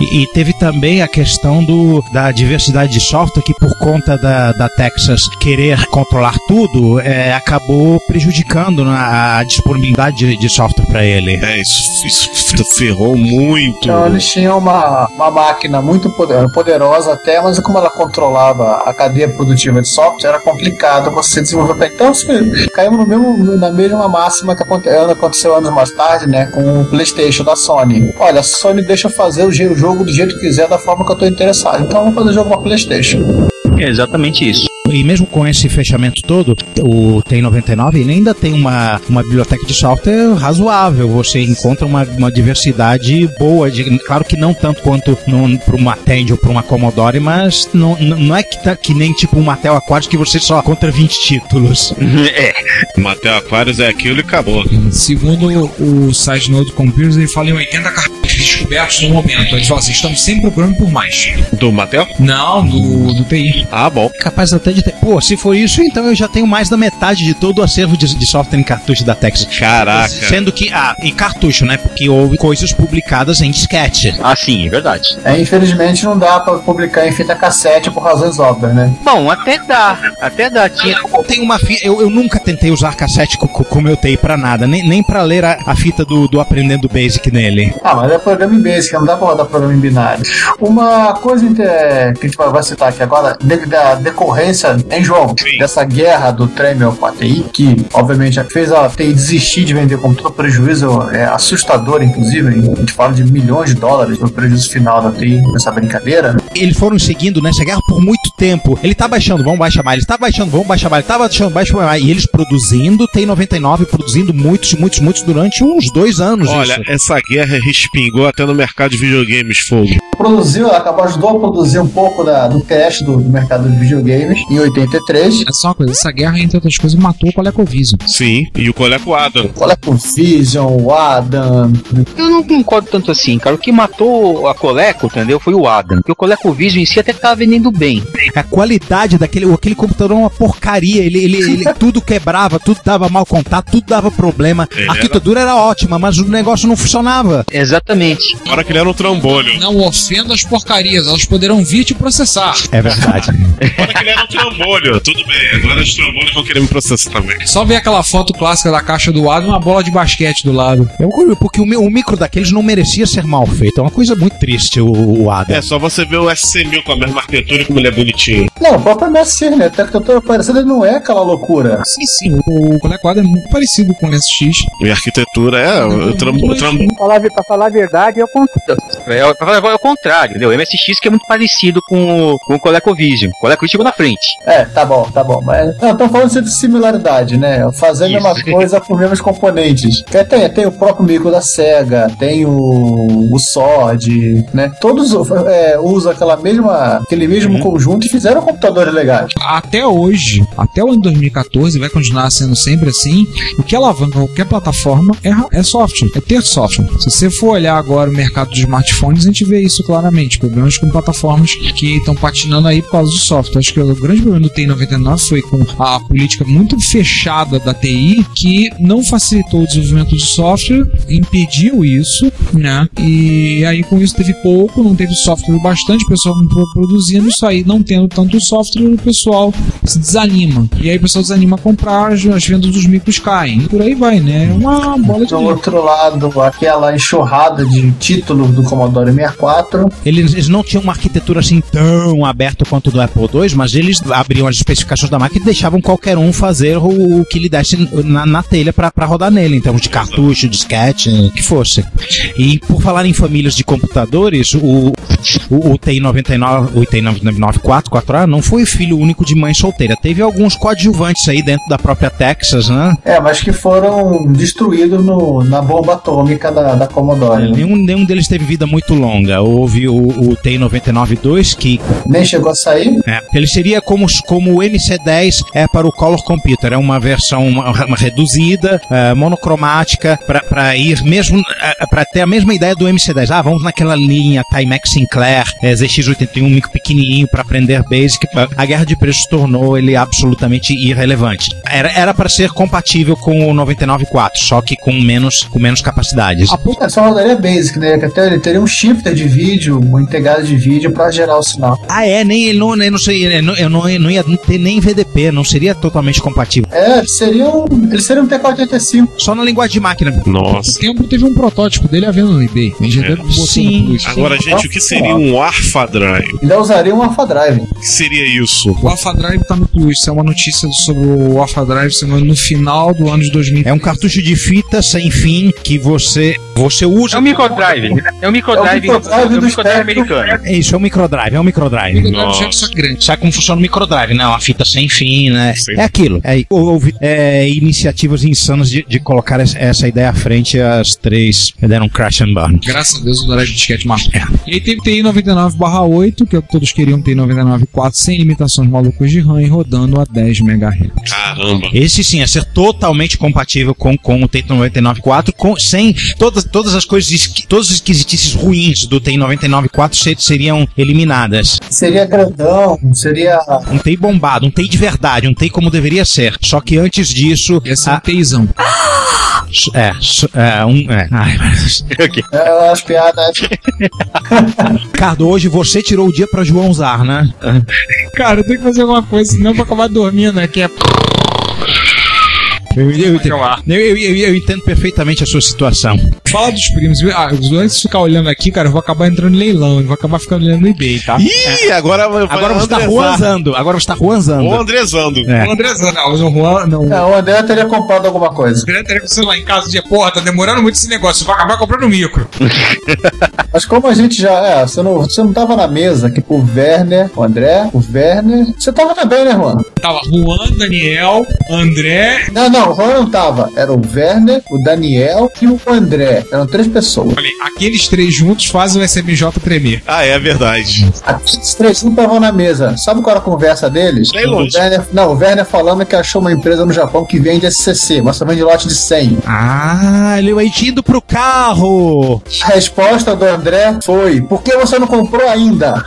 E, e teve também a questão do, da diversidade de software, que por conta da, da Texas querer controlar tudo, é, acabou prejudicando né, a disponibilidade de, de software para ele. É, isso, isso ferrou muito. Então eles tinham uma, uma máquina muito poder- poderosa até, mas como ela controlava a cadeia produtiva de software, era complicado você desenvolver. Então caímos no mesmo, na mesma máxima que aconte- aconteceu anos mais tarde, né, com o PlayStation da Sony. Olha, a Sony deixa eu fazer o, o jogo do jeito que quiser, da forma que eu estou interessado. Então vamos fazer jogo para PlayStation. É exatamente isso. E mesmo com esse fechamento todo, o T99 ele ainda tem uma, uma biblioteca de software razoável. Você encontra uma, uma diversidade boa. De, claro que não tanto quanto para uma Tandy ou para uma Commodore, mas não, não não é que, tá, que nem tipo um Mattel Aquático que você só contra 20 títulos. é. Matei Aquarius é aquilo e acabou. Segundo o, o site Node Computers, ele fala em 80 cartuchos descobertos no momento. Ele fala assim: estamos sempre procurando por mais. Do Mattel? Não, do, do TI. Ah, bom. Capaz até de ter. Pô, se for isso, então eu já tenho mais da metade de todo o acervo de, de software em cartucho da Texas. Caraca. Sendo que, ah, em cartucho, né? Porque houve coisas publicadas em disquete. Ah, sim, é verdade. É, infelizmente não dá para publicar em fita cassete por razões óbvias, né? Bom, até dá. Até dá. Tinha. Tem uma fi... eu, eu nunca tentei usar cassete com, com, com meu TI pra nada, nem, nem pra ler a, a fita do, do Aprendendo Basic nele. Ah, mas é programa em Basic, não dá pra rodar programa em binário. Uma coisa que a gente vai citar aqui agora, de- da decorrência, hein, João? Sim. Dessa guerra do Tremel com a TI, que obviamente fez a TI desistir de vender com todo prejuízo, é assustador, inclusive. A gente fala de milhões de dólares no prejuízo final da TI nessa brincadeira. Eles foram seguindo nessa guerra por muito tempo. Ele tá baixando, vamos baixar mais. Ele tá baixando, vamos baixar mais. Ele tá baixando, baixa mais. E eles produzindo, tem 99, produzindo muitos, muitos, muitos durante uns dois anos. Olha, isso. essa guerra respingou até no mercado de videogames fogo. Produziu, ela acabou ajudou a produzir um pouco da- do cash do, do mercado de videogames em 83. É só uma coisa: essa guerra, entre outras coisas, matou o ColecoVision. Sim, e o Coleco Adam. O Vision, o Adam, Eu não concordo tanto assim, cara. O que matou a Coleco, entendeu? Foi o Adam. Porque o ColecoVision em si até tava vendendo bem. A qualidade daquele aquele computador é uma porcaria. Ele, ele, ele- tudo quebrava, tudo dava mau contato, tudo dava problema. Ele A arquitetura era ótima, mas o negócio não funcionava. Exatamente. Fora que ele era um trambolho. Não ofenda as porcarias, elas poderão vir te processar. É verdade. Fora que ele era um trambolho. Tudo bem, agora os trambolhos vão querer me processar também. Só ver aquela foto clássica da caixa do Adam e uma bola de basquete do lado. É um curioso, porque o, mi- o micro daqueles não merecia ser mal feito. É uma coisa muito triste o, o Adam. É só você ver o SC1000 com a mesma arquitetura e como ele é bonitinho. Não, o próprio MSC, né? Até que eu tô parecendo, ele não é aquela loucura. Sim, sim, o, o Coleco Adam é muito parecido com o SX. E a arquitetura é o, tram, o tram- falar, pra falar a verdade, con- É, é, é o contrário, entendeu? O MSX que é muito parecido com, o- com o ColecoVision. O ColecoVision chegou na frente. É, tá bom, tá bom. Mas estamos falando de similaridade, né? Fazer a mesma coisa com os mesmos componentes. Porque Tem, tem o próprio micro da SEGA, tem o, o SOD, né? Todos é, usam aquela mesma, aquele mesmo Uhum. conjunto e fizeram computadores legais. Até hoje, até o ano 2014, vai continuar sendo sempre assim. O que alavanca qualquer plataforma é, é software, é ter software. Se você for olhar agora o mercado de smartphones, a gente vê isso claramente. Problemas com plataformas que estão patinando aí por causa do software. Acho que o grande problema do TI 99 foi com a política muito fechada da TI que não facilitou o desenvolvimento de software, impediu isso, né? E aí com isso teve pouco, não teve software bastante, o pessoal produzindo isso aí, não tendo tanto software, o pessoal se desanima. E aí o pessoal desanima a comprar, as as vendas dos micros caem. E por aí vai, né? É uma bola de Do outro lado, aquela enxurrada de títulos do Commodore 64. Eles, eles não tinham uma arquitetura assim tão aberta quanto do Apple II, mas eles abriam as especificações da máquina e deixavam qualquer um fazer o, o que lhe desse na, na telha pra pra rodar nele, em termos de cartucho, disquete, o que fosse. E por falar em famílias de computadores, o, o, o TI-99, o TI-99 4, 4A, não foi filho único de mãe solteira. Teve alguns coadjuvantes aí dentro da própria Texas, né? É, mas que foram destruídos no, na bomba atômica da, da Commodore. né? Nenhum, nenhum deles teve vida muito longa. Houve o, o TI-99-2, que Nem chegou a sair. É, ele seria como, como o MC10 é para o Color Computer, é uma versão uma, uma reduzida, é, monocromática, para ir mesmo, para ter a mesma ideia do MC10. Ah, vamos naquela linha Timex Sinclair, é, ZX81, um micro pequenininho para aprender Basic. A guerra de preços tornou ele absolutamente irrelevante. Era para ser compatível com o 99.4, só que com menos, com menos capacidades. A É, só rodaria Basic, né? Que até ele teria um shifter de vídeo, uma integrada de vídeo pra gerar o sinal. Ah, é, nem ele não, eu não sei, eu não, eu não, ia ter nem VDP, não seria totalmente compatível. É, ele seria um, ele seria um TK-85. Só na linguagem de máquina. Nossa. O tempo teve um protótipo dele à venda no eBay. É. Sim. Agora, gente, o que seria um Alpha Drive? Ainda usaria um Alpha Drive. O que seria isso? O Alpha Drive tá no plus. Isso é uma notícia sobre o Alpha Drive se não me engano, no final do ano de 2000. É um cartucho de fita sem fim que você você usa. É um microdrive. É um microdrive, É o microdrive é um do microdrive Spectrum. americano. É isso, é um microdrive, é um microdrive. É. Sabe como funciona o microdrive, né? Uma fita sem fim, né? Sim. É aquilo. É, houve é, iniciativas insanas de, de colocar essa, essa ideia à frente, as três deram um crash and burn. Graças a Deus o drive de disquete matou. E aí teve TI 99/8, que é o que todos queriam TI 99/4 sem limitações malucas de RAM e rodando a 10 MHz. Caramba. Esse sim, é ser totalmente compatível com, com o TI-99.4, com, sem todas, todas as coisas, todas as esquisitices ruins do TI-99.4 ser- seriam eliminadas. Seria grandão, seria. Um TI bombado, um TI de verdade, um TI como deveria ser. Só que antes disso. Ia ser um TIzão. é, é, um. É. Ai, meu Deus. É, as piadas. Ricardo, hoje você tirou o dia pra João usar, né? Cara, eu tenho que fazer alguma coisa, senão eu vou acabar dormindo aqui. É Eu, eu- eu- eu- eu- eu entendo perfeitamente a sua situação. Fala dos primos. Ah, antes de ficar olhando aqui, cara, eu vou acabar entrando em leilão. Eu vou acabar ficando olhando no eBay, tá? Ih, agora Agora você tá ruanzando, agora você tá ruanzando. Ou Andrezando. É. O Andrezão, não, o Juan, não. É, o André teria comprado alguma coisa. O André teria com o celular em casa de porra, tá demorando muito esse negócio, eu vou acabar comprando micro. Mas como a gente já. É, você não, você não tava na mesa aqui pro Werner, o André, o Werner. Você tava também, né, Juan? Tava Juan, Daniel, André. Não, não, o Juan não tava. Era o Werner, o Daniel e o André. Eram três pessoas. Falei, aqueles três juntos fazem o SMJ tremer. Ah, é verdade. Aqueles três não estavam na mesa. Sabe qual era a conversa deles? Bem longe. O Werner, não, o Werner falando que achou uma empresa no Japão que vende SCC, mas só vende lote de 100. Ah, ele vai indo pro carro. A resposta do André foi: por que você não comprou ainda?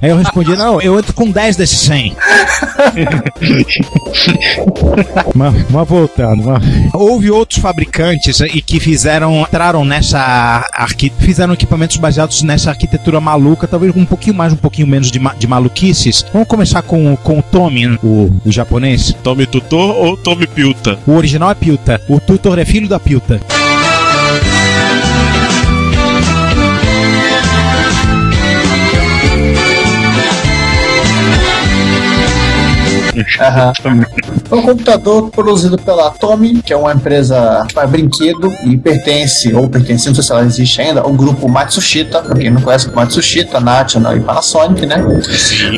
Aí eu respondi, não, eu entro com 10 desses 100. mas, mas voltando, mas- houve outros fabricantes e que fizeram, entraram nessa arqui, fizeram equipamentos baseados nessa arquitetura maluca, talvez um pouquinho mais, um pouquinho menos de, ma- de maluquices. Vamos começar com, com o Tommy, né, o, o japonês. Tome tutor ou tome pilta? O original é Pilta, o tutor é filho da Pilta. Aham. É um computador produzido pela Atomy, que é uma empresa faz brinquedo e pertence, ou pertence, não sei se ela existe ainda, ao grupo Matsushita. Pra quem não conhece o Matsushita, National e Panasonic, né?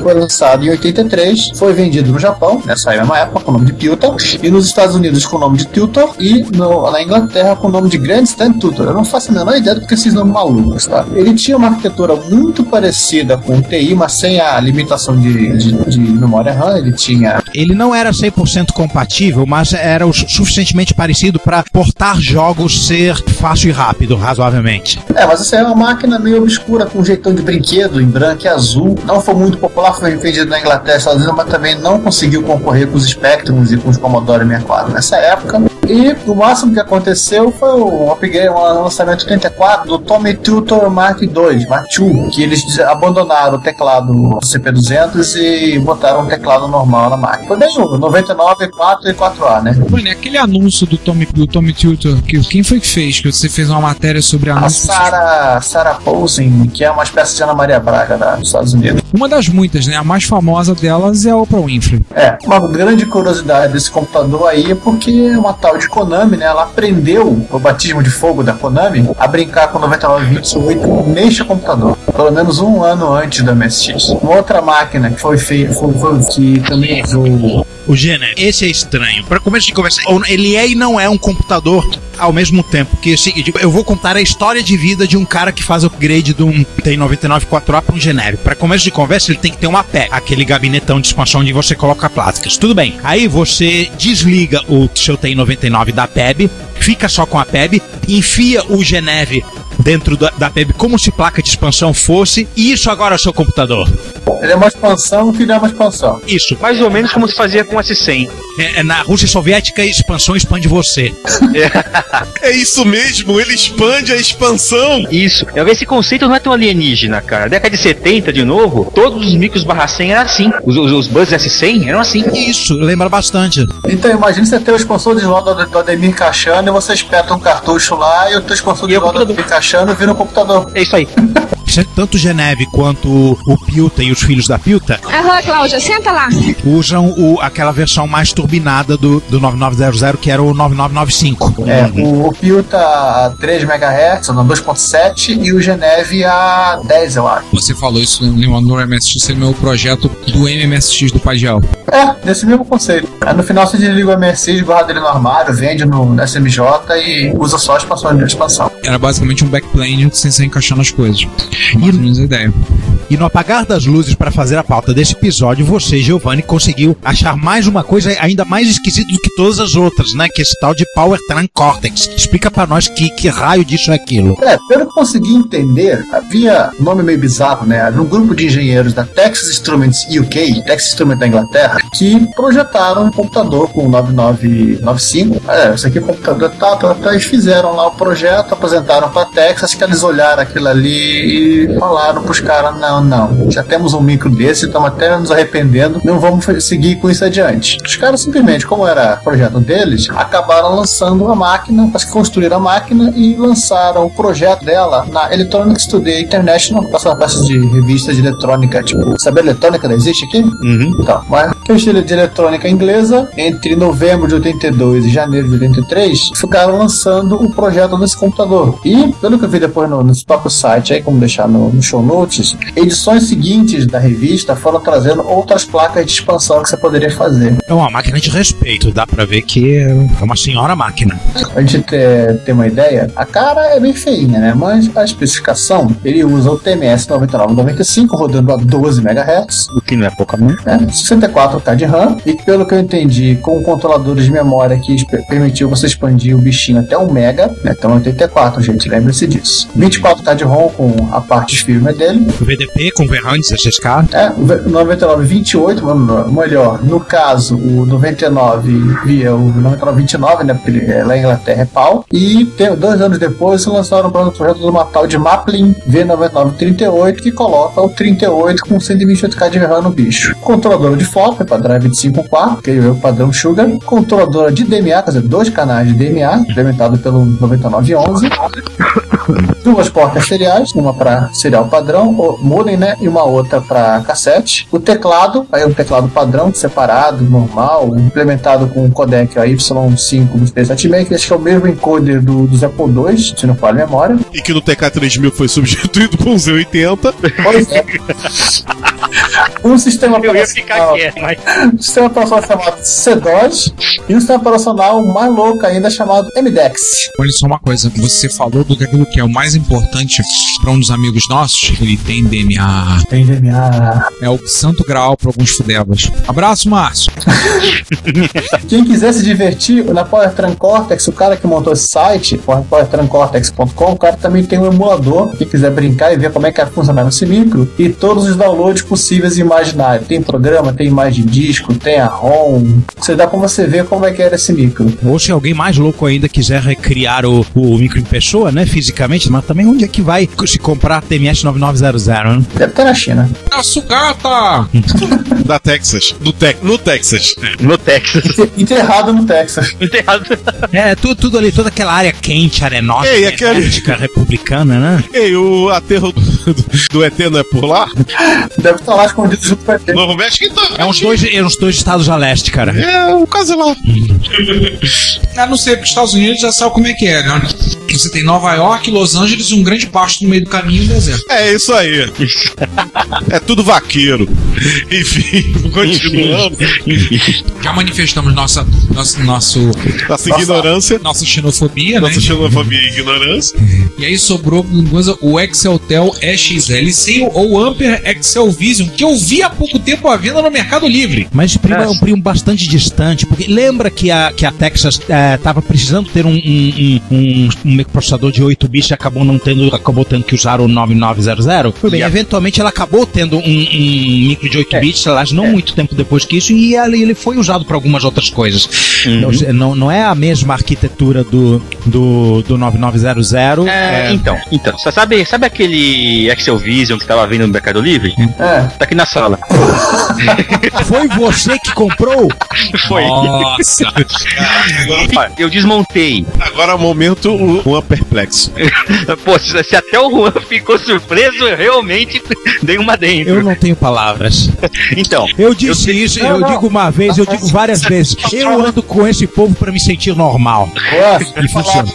Foi lançado em 83, foi vendido no Japão, nessa mesma época, com o nome de Pilton, e nos Estados Unidos com o nome de Tutor, e no- na Inglaterra com o nome de Grandstand Tutor. Eu não faço a menor ideia do que esses nomes malucos, tá? Ele tinha uma arquitetura muito parecida com o TI, mas sem a limitação de, de, de memória RAM. Ele tinha Ele não era 100% compatível, mas era o su- suficientemente parecido para portar jogos ser fácil e rápido, razoavelmente. É, mas essa é uma máquina meio obscura, com um jeitão de brinquedo em branco e azul. Não foi muito popular, foi vendido na Inglaterra Estados Unidos, mas também não conseguiu concorrer com os Spectrums e com os Commodore 64 nessa época. E o máximo que aconteceu foi o upgrade, um lançamento 84 do Tommy Tutor Mark II, Mark II, que eles abandonaram o teclado CP200 e botaram um teclado normal na máquina. Foi o 99, 4 e 4A, né? Bruno, aquele anúncio do Tommy, do Tommy Tutor, que, quem foi que fez? Que você fez uma matéria sobre A anúncios? Sarah, Sarah Posen, que é uma espécie de Ana Maria Braga da- dos Estados Unidos. Uma das muitas, né? A mais famosa delas é a Oprah Winfrey. É, uma grande curiosidade desse computador aí é porque uma tal de Konami, né? Ela aprendeu o batismo de fogo da Konami a brincar com 9928 neste computador. Pelo menos um ano antes do MSX. Uma outra máquina que foi feita, que também O Gênero, esse é estranho. Para começo de conversa, ele é e não é um computador ao mesmo tempo. Que o seguinte, eu vou contar a história de vida de um cara que faz upgrade de um tem 99 4A para um genérico. Para começo de conversa, ele tem que ter uma PEG, aquele gabinetão de expansão onde você coloca plásticas. Tudo bem. Aí você desliga o seu tem 99 da PEB, fica só com a PEB, enfia o Geneve dentro da, da PEB como se placa de expansão fosse, e isso agora é o seu computador. Ele é uma expansão que não é uma expansão. Isso. Mais ou menos como se fazia com o S100. É, é na Rússia Soviética, expansão expande você. É isso mesmo, ele expande a expansão. Isso. Esse conceito não é tão alienígena, cara. Na década de 70, de novo, todos os micros barra 100 eram assim. Os, os, os Buzz S100 eram assim. Isso, lembra bastante. Então imagina você ter o expansor de slot do, do Ademir Cachano e você espeta um cartucho lá e o teu expansor de slot do. Ademir Cachano vira um computador. É isso aí. Tanto Geneve quanto o Pilta e os filhos da Pilta Aham, Cláudia, senta lá. usam o, aquela versão mais turbinada do, do 9900, que era o 9995. É, o, o Pio tá a 3 MHz, não 2.7 e o Geneve a 10, eu acho. Você falou isso no, no MSX, ser meu projeto do MMSX do Padial. É, nesse mesmo conceito. Aí no final você desliga o MSX, guarda ele no armário, vende no, no SMJ e usa só a expansão de expansão. Era basicamente um backplane sem se encaixando as coisas. Mais ou menos a ideia. E no apagar das luzes para fazer a pauta desse episódio, você, Giovanni, conseguiu achar mais uma coisa ainda mais esquisita do que todas as outras, né? Que é esse tal de Power Tran Cortex. Explica para nós que, que raio disso é aquilo. É, pelo que consegui entender, havia um nome meio bizarro, né? Havia um grupo de engenheiros da Texas Instruments UK, Texas Instruments da Inglaterra, que projetaram um computador com 9995. É, esse aqui é o computador tá, tá, tá, eles fizeram lá o projeto, apresentaram pra Texas, que eles olharam aquilo ali e falaram pros caras: não, não, já temos um micro desse, estamos até nos arrependendo, não vamos seguir com isso adiante. Os caras simplesmente, como era projeto deles, acabaram lançando uma máquina, parece que construíram a máquina e lançaram o projeto dela na Electronics Today International, passou uma peça de revista de eletrônica, tipo, sabe a eletrônica não existe aqui? Uhum. Então, mas que o estilo de eletrônica inglesa, entre novembro de 82 e janeiro de 83, ficaram lançando o projeto nesse computador. E, pelo que eu vi depois no, no próprio site, aí, como deixar no, no show notes, edições seguintes da revista foram trazendo outras placas de expansão que você poderia fazer. É uma máquina de respeito, dá pra ver que é uma senhora máquina. A gente ter, ter uma ideia, a cara é bem feinha, né? Mas a especificação, ele usa o TMS 9995 rodando a 12 MHz. O que não é pouca, né? É, 64 4 de RAM. E pelo que eu entendi, com o controlador de memória que permitiu você expandir o bichinho até 1 mega, né? Então 84, gente, lembre-se disso. 24K tá de ROM com a parte firme dele. VDP com VRAM 16K. É, 99, 28, melhor, no caso, o 99 via o 99, 29, né? É, lá em Inglaterra é pau. E dois anos depois se lançaram para o projeto de uma tal de Maplin V9938 que coloca o 38 com 128K de RAM no bicho. Controlador de foto, para drive de 5.4, que é o padrão Sugar, controladora de DMA, quer dizer, dois canais de DMA, implementado pelo 9911, duas portas seriais, uma para serial padrão, o modem, né, e uma outra para cassete. O teclado, aí é um teclado padrão, separado, normal, implementado com o codec AY5 do P76, que acho que é o mesmo encoder do, dos Apple II, se não falha a memória. E que no TK3000 foi substituído por um Z80. Pois é. Um sistema Eu ia ficar operacional, quieto, mas. um sistema operacional chamado CDOS e um sistema operacional mais louco ainda chamado MDEX. Olha só uma coisa, você falou do que aquilo que é o mais importante para um dos amigos nossos, ele tem DMA. Tem DMA. É o santo grau para alguns fudebas. Abraço, Márcio. Quem quiser se divertir, na PowerTran Cortex, o cara que montou esse site, powertrancortex.com, o cara também tem um emulador. Quem quiser brincar e ver como é que vai funcionar esse micro, e todos os downloads possíveis e imaginários. Tem programa, tem imagem de disco, tem a ROM. Você dá pra você ver como é que era esse micro. Ou se alguém mais louco ainda quiser recriar o, o micro em pessoa, né, fisicamente, mas também onde é que vai se comprar TMS 9900, né? Deve ter na China. A sucata! Da Texas. Do Tex no Texas. No Texas. Enterrado no Texas. Enterrado. É, tudo, tudo ali, toda aquela área quente, arenosa, Ei, aquele- republicana, né? Ei, o aterro do, do ET não é por lá? Deve estar lá escondido junto com a gente. Novo México então. É uns dois, é uns dois estados a leste, cara. É, o caso é lá. Ah, não sei, porque os Estados Unidos já sabe como é que é, né? Você tem Nova York, Los Angeles e um grande pasto no meio do caminho e um deserto. É isso aí. É tudo vaqueiro. Enfim, continuando. Já manifestamos nossa, nosso, nosso, Nossa ignorância, nossa xenofobia, né? nossa xenofobia e ignorância. E aí sobrou alguma coisa, o Exceltel EXL sem o, ou o Ampere Excel Vision, que eu vi há pouco tempo à venda no Mercado Livre. Mas esse primo é um primo bastante distante, porque lembra que a, que a Texas estava precisando ter um, um, um, um, um microprocessador de 8 bits e acabou não tendo, acabou tendo que usar o 9900? Foi bem, eventualmente ela acabou tendo um, um micro de 8 bits, aliás, não muito tempo depois que isso, e ele, ele foi usado para algumas outras coisas. Não, não, não é a mesma arquitetura do, do, do 9900. É, então, então, você sabe, sabe aquele Excel Vision que tava vindo no Mercado Livre? É. Tá aqui na sala. Foi você que comprou? Foi. Nossa! Eu desmontei. Agora é o momento, o Juan perplexo. Pô, se, até o Juan ficou surpreso, eu realmente dei uma dentro. Eu não tenho palavras. Então, Eu disse isso, eu digo uma vez, eu digo várias vezes. Eu ando com esse povo para me sentir normal. Ué, E funciona.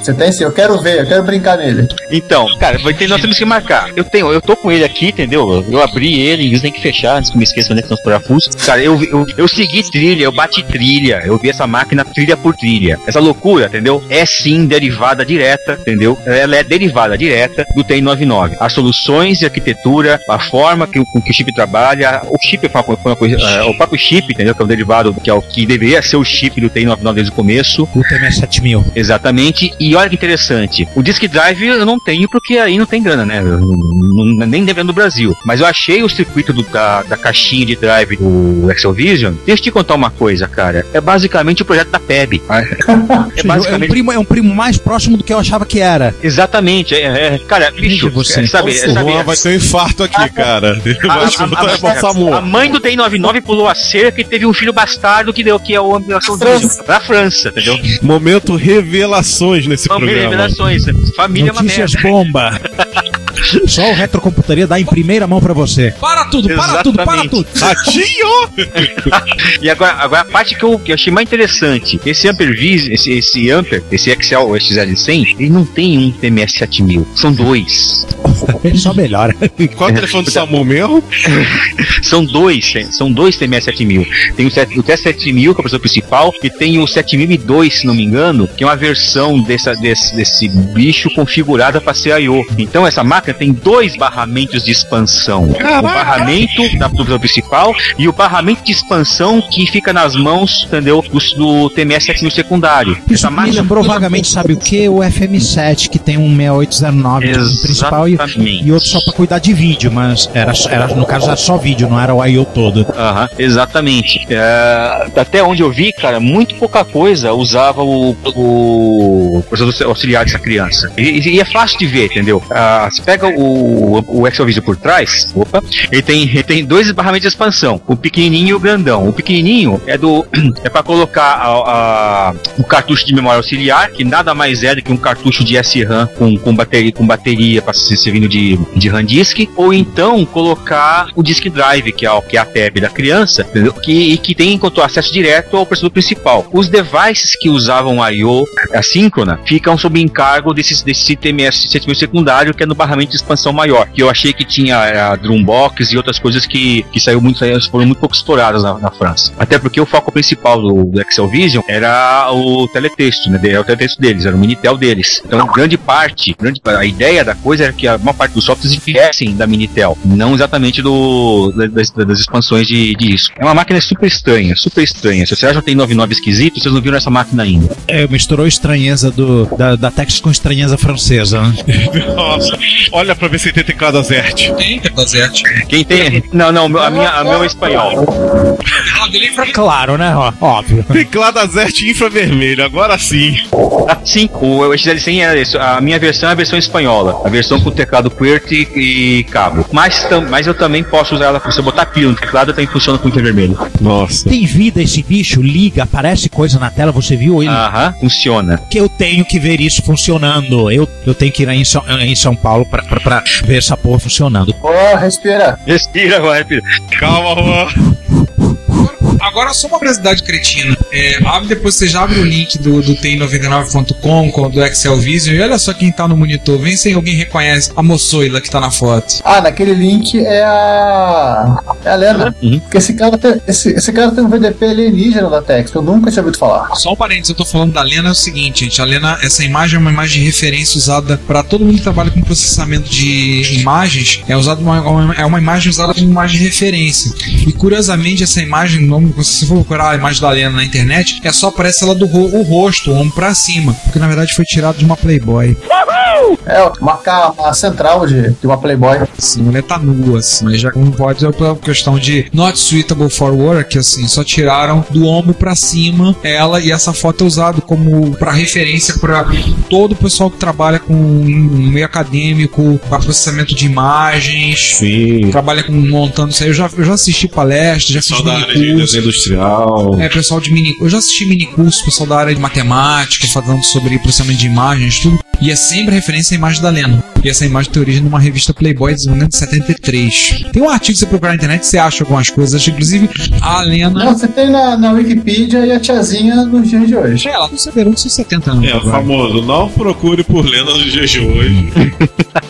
você tem sim, eu quero ver, eu quero brincar nele. então, cara, nós temos que marcar. Eu tenho, eu tô com ele aqui, entendeu? Eu abri ele, eu tenho que fechar antes que eu me esqueça onde é que estão os parafusos. Cara, eu, eu, eu segui trilha, eu bati trilha, eu vi essa máquina trilha por trilha. Essa loucura, entendeu? É sim derivada direta, entendeu? Ela é derivada direta do TI-99. As soluções de arquitetura, a forma que, o- com que o chip trabalha, o chip foi uma, foi uma coisa, é, o próprio chip, entendeu? Que é o derivado, que é o que deveria ser o chip do TI-99 desde o começo. O TMS 7000. Exatamente. E olha que interessante. O Disk Drive eu não tenho porque aí não tem grana, né? Eu não- nem devendo no Brasil. Mas eu achei o circuito do- da, da caixinha de drive do Excel Vision. Deixa eu te contar uma coisa, cara. É basicamente o projeto da PEB. É É um, basicamente. primo, é um primo mais próximo do que eu achava que era. Exatamente, é, é. cara, bicho, você. é, sabe, é, o sabe, Juan vai ter um infarto aqui, cara. A, vou a- a SAMU. mãe do TI-99 pulou a cerca e teve um filho bastardo que deu que é o Excel Vision pra França, entendeu? Momento revelações nesse Família programa. revelações. Família é uma merda. Notícias bomba. Só o Retrocomputaria dá em primeira mão pra você. Para tudo, para tudo, para Exatamente. tudo! Ratinho! E agora, agora a parte que eu, que eu achei mais interessante, esse Amper Vis, esse, esse Amper, esse Excel XL100, ele não tem um TMS 7000, são dois. Ele só melhora. Qual é o telefone do SAMU mesmo? São dois, são dois TMS 7000. Tem o, o TS7000, que é o processador principal, e tem o 7002, se não me engano, que é uma versão dessa, desse, desse bicho configurada para ser I.O. Então essa máquina tem dois barramentos de expansão. O barramento da, processador principal e o barramento de expansão que fica nas mãos, entendeu, do, do TMS 7000 secundário. Isso me lembrou vagamente, sabe o que? O FM7, que tem um 6809 de principal e, e outro só pra cuidar de vídeo, mas era, era, no caso era só vídeo, não era o I.O. todo. Aham, exatamente. É, até onde eu vi, cara, muito pouca coisa usava o, o processador auxiliar dessa criança. E, e é fácil de ver, entendeu? Ah, você pega pega o, o Excel Vision por trás, opa, ele tem, ele tem dois barramentos de expansão, o pequenininho e o grandão. O pequenininho é do é para colocar a, a- o cartucho de memória auxiliar, que nada mais é do que um cartucho de SRAM com, com bateria com bateria para se servindo de, de RAM disk, ou então colocar o disk drive, que é, o, que é a tab da criança, entendeu? que, que tem acesso direto ao processador principal. Os devices que usavam I/O assíncrona ficam sob encargo desse, desse TMS sistema secundário, que é no barramento de expansão maior, que eu achei que tinha é, a Drumbox e outras coisas que, que saiu muito, saíram- foram muito pouco estouradas na, na França. Até porque o foco principal do, do Excel Vision era o teletexto, né? Era o teletexto deles, era o Minitel deles. Então, grande parte, grande, a ideia da coisa era que a maior parte dos softwares viessem da Minitel, não exatamente do, das, das expansões de, de disco. É uma máquina super estranha, super estranha. Se você já tem 99 esquisito, vocês não viram essa máquina ainda. É, misturou estranheza do, da, da Texas com estranheza francesa, né? Nossa, olha pra ver se tem teclado Azert. Tem teclado Zert. Quem tem. Não, não, a minha, a meu é espanhol. Ah, dele é Claro, né? Ó, Óbvio. Teclado Azert infravermelho, agora sim. Ah, sim, o XL100 era isso. A minha versão é a versão espanhola. A versão com teclado QWERTY e cabo. Mas, tam- mas eu também posso usar ela. Se eu botar pila no teclado, também funciona com infravermelho. Nossa. Tem vida esse bicho? Liga, aparece coisa na tela, você viu ele? Aham, funciona. Que eu tenho que ver isso funcionando. Eu, eu tenho que ir em São, em São Paulo pra, pra, pra ver essa porra funcionando. Ô, respira. Respira agora, respira. Calma, Juan. Agora, só uma curiosidade cretina. É, abre depois, você já abre o link do, do TEM99.com com do Excel Vision e olha só quem tá no monitor. Vem se alguém reconhece a moçoila que tá na foto. Ah, naquele link é a. É a Lena. Uhum. Porque esse cara, tem, esse, esse cara tem um VDP alienígena da Tex, eu nunca tinha ouvido falar. Só um parênteses, eu tô falando da Lena é o seguinte, gente. A Lena, essa imagem é uma imagem de referência usada para todo mundo que trabalha com processamento de imagens. É usada uma, uma- é uma imagem usada como imagem de referência. E curiosamente, essa imagem, não- se você for procurar a imagem da Lena na internet, é só aparece ela do ro- o rosto, o ombro pra cima. Porque na verdade foi tirado de uma Playboy. É, uma, ca- uma central de, de uma Playboy. Sim, ela tá nua, assim. Mas já como pode é pela questão de not suitable for work, assim, só tiraram do ombro pra cima ela e essa foto é usada como para referência para todo o pessoal que trabalha com um meio acadêmico, para processamento de imagens. Sim. Trabalha com montando isso aí. Eu já, eu já assisti palestras, já fiz Só da área de desenho industrial. É, pessoal de mini. Eu já assisti mini curso, pessoal da área de matemática, falando sobre processamento de imagens, tudo. E é sempre referência à imagem da Lena. E essa imagem tem origem numa revista Playboy de 1973. Tem um artigo que você procurar na internet, você acha algumas coisas. Inclusive, a Lena. Não, você tem na, na Wikipedia e a tiazinha nos dias de hoje. É, ela tá celebrando seus 70 anos. É, famoso, não procure por Lena nos dias de hoje.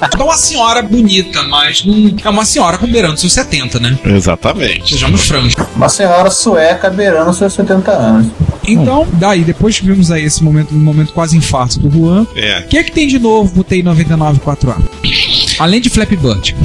É uma senhora bonita, mas não. É uma senhora com beirando seus 70, né? Exatamente. Sejamos francos. Uma senhora sueca beirando seus 70 anos. Então, daí, depois que vimos aí esse momento, um momento quase infarto do Juan, É. o que é que tem de novo no TI 99 4A? Além de Flappy Bird.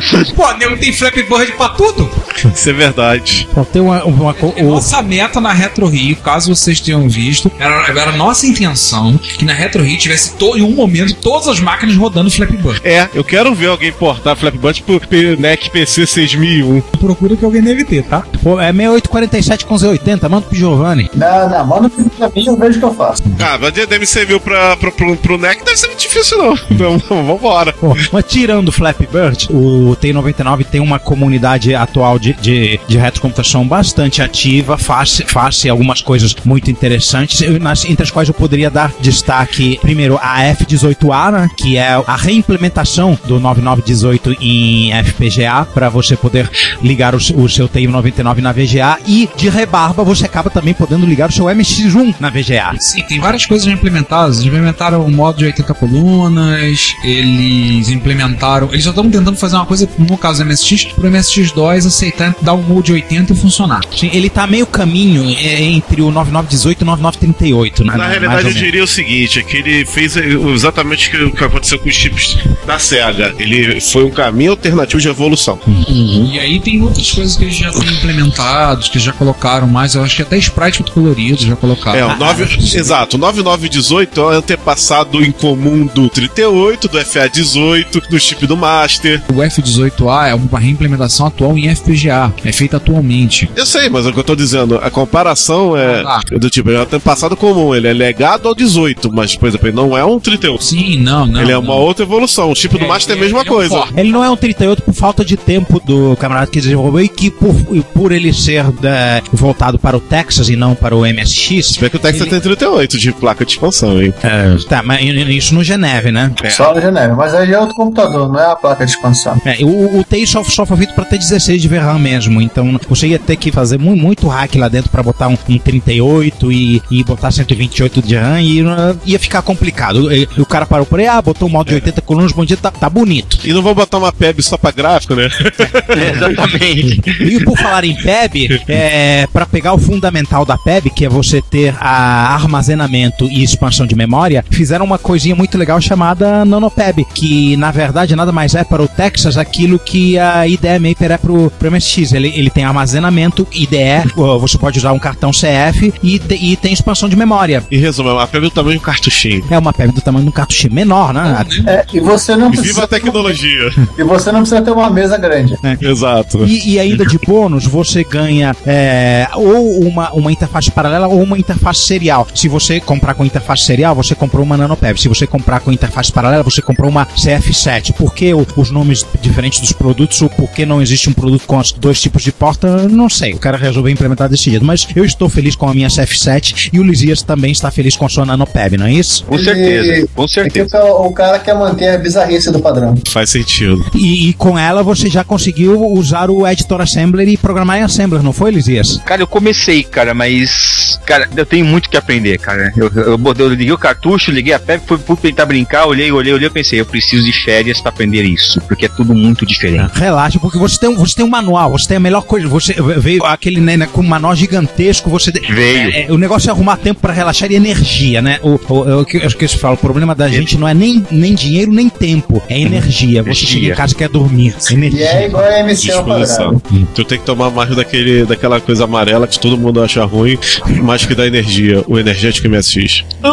Pô, nego tem Flappy Bird pra tudo. Isso é verdade. Então, tem uma, uma co- o- Nossa meta na Retro Rio, caso vocês tenham visto, era, era a nossa intenção que na Retro Rio tivesse to, em um momento todas as máquinas rodando Flappy Bird. É, eu quero ver alguém portar Flappy Bird pro P- NEC PC 6001. Procura que alguém deve ter, tá? pô, é 6847 com Z80, manda pro Giovanni. Não, não, manda pra mim eu vejo o que eu faço. Ah, mas DDM serviu pra, pro, pro, pro NEC, deve ser muito difícil não. Então, vambora. Pô, mas tirando o Flappy Bird, o T99 tem uma comunidade atual de, de, de retrocomputação bastante ativa, faz, faz algumas coisas muito interessantes, nas, entre as quais eu poderia dar destaque, primeiro, a F18A, né, que é a reimplementação do 9918 em FPGA, para você poder ligar o, o seu TI-99 na VGA, e de rebarba você acaba também podendo ligar o seu MX1 na VGA. Sim, tem várias coisas implementadas. Eles implementaram o modo de 80 colunas, eles implementaram. Eles já estão tentando fazer uma coisa, no caso do MSX, pro MSX2 aceitar dar um mode 80 e funcionar. Sim, ele tá meio caminho é, entre o 9918 e o 9938, né? Na mais realidade, eu diria o seguinte: é que ele fez exatamente o que- aconteceu com os chips da SEGA. Ele foi um caminho alternativo de evolução. E aí tem outras coisas que eles já têm implementados, que já colocaram mais. Eu acho que até sprite muito colorido já colocaram. É, o 9, exato, o 9918 é o antepassado em comum do 38, do FA18, do chip do Master. O F18A é uma reimplementação atual em FPGA. É feita atualmente. Eu sei, mas é o que eu tô dizendo, a comparação é Ah. do tipo, ele tem passado comum, ele é legado ao 18, mas, por exemplo, ele não é um 38. Sim, não, não. ele é uma não. outra evolução. O chip do É, Master é a mesma ele é um coisa. forte. Ele não é um 38 por falta de tempo do camarada que desenvolveu e que por, e por ele ser da- voltado para o Texas e não para o MSX. Se bem que o Texas ele- tem 38 de placa de expansão, hein? É, tá, mas isso no Geneve, né? Só no Geneve. Mas aí é outro computador, não é a placa de expansão. É, o, o TI só, só foi feito para ter 16 de VRAM mesmo, então você ia ter que fazer muito, muito hack lá dentro para botar um, um 38 e, e botar 128 de RAM e uh, ia ficar complicado. E, o cara parou por aí, ah, botou um modo de 80 colunas, bom dia, tá, tá bonito. E não vou botar uma PEB só pra gráfico, né? Exatamente. E por falar em PEB, é, para pegar o fundamental da PEB, que é você ter a armazenamento e expansão de memória, fizeram uma coisinha muito legal chamada NanoPEB, que na verdade nada mais é para o Texas aquilo que a IDE Maper é pro, pro MSX. Ele, ele tem armazenamento, IDE, você pode usar um cartão CF e, te- e tem expansão de memória. Em resumo, a PEB é do tamanho de um cartuchinho. É uma PEB do tamanho de um cartucho menor, né? É, e você não E precisa. viva a tecnologia. E você não precisa ter uma mesa grande. Exato. E, e ainda de bônus, você ganha é, ou uma, uma interface paralela ou uma interface serial. Se você comprar com interface serial, você comprou uma NanoPeb. Se você comprar com interface paralela, você comprou uma CF7. Por que o- os nomes diferentes dos produtos ou por que não existe um produto com os dois tipos de porta? Não sei. O cara resolveu implementar desse jeito. Mas eu estou feliz com a minha CF7 e o Lisias também está feliz com a sua NanoPeb, não é isso? Com certeza, com É que certeza. o, o cara quer manter a bizarrice do padrão. Faz sentido. E, e com ela você já conseguiu usar o Editor Assembler e programar em Assembler, não foi, Lisias? Cara, eu comecei, cara, mas. Cara, eu tenho muito que aprender, cara. Eu, eu, eu liguei o cartucho, liguei a PEP, fui, fui tentar brincar, olhei, olhei, olhei, eu pensei, eu preciso de férias pra aprender isso, porque é tudo muito diferente. Relaxa, porque você tem, um, você tem um manual, você tem a melhor coisa. Você veio aquele né, né, com um manual gigantesco, você. Veio. É, é, o negócio é arrumar tempo pra relaxar e energia, né? O, o, o, o que eu esqueci de falar, o problema da gente não é nem, nem dinheiro, nem tempo. É energia. Você Energia. chega em casa e quer dormir. E Energia. é igual a MC Disposição. quadrado. Tu tem que tomar mais daquele, daquela coisa amarela que todo mundo acha ruim, mais que da energia, o energético MSX.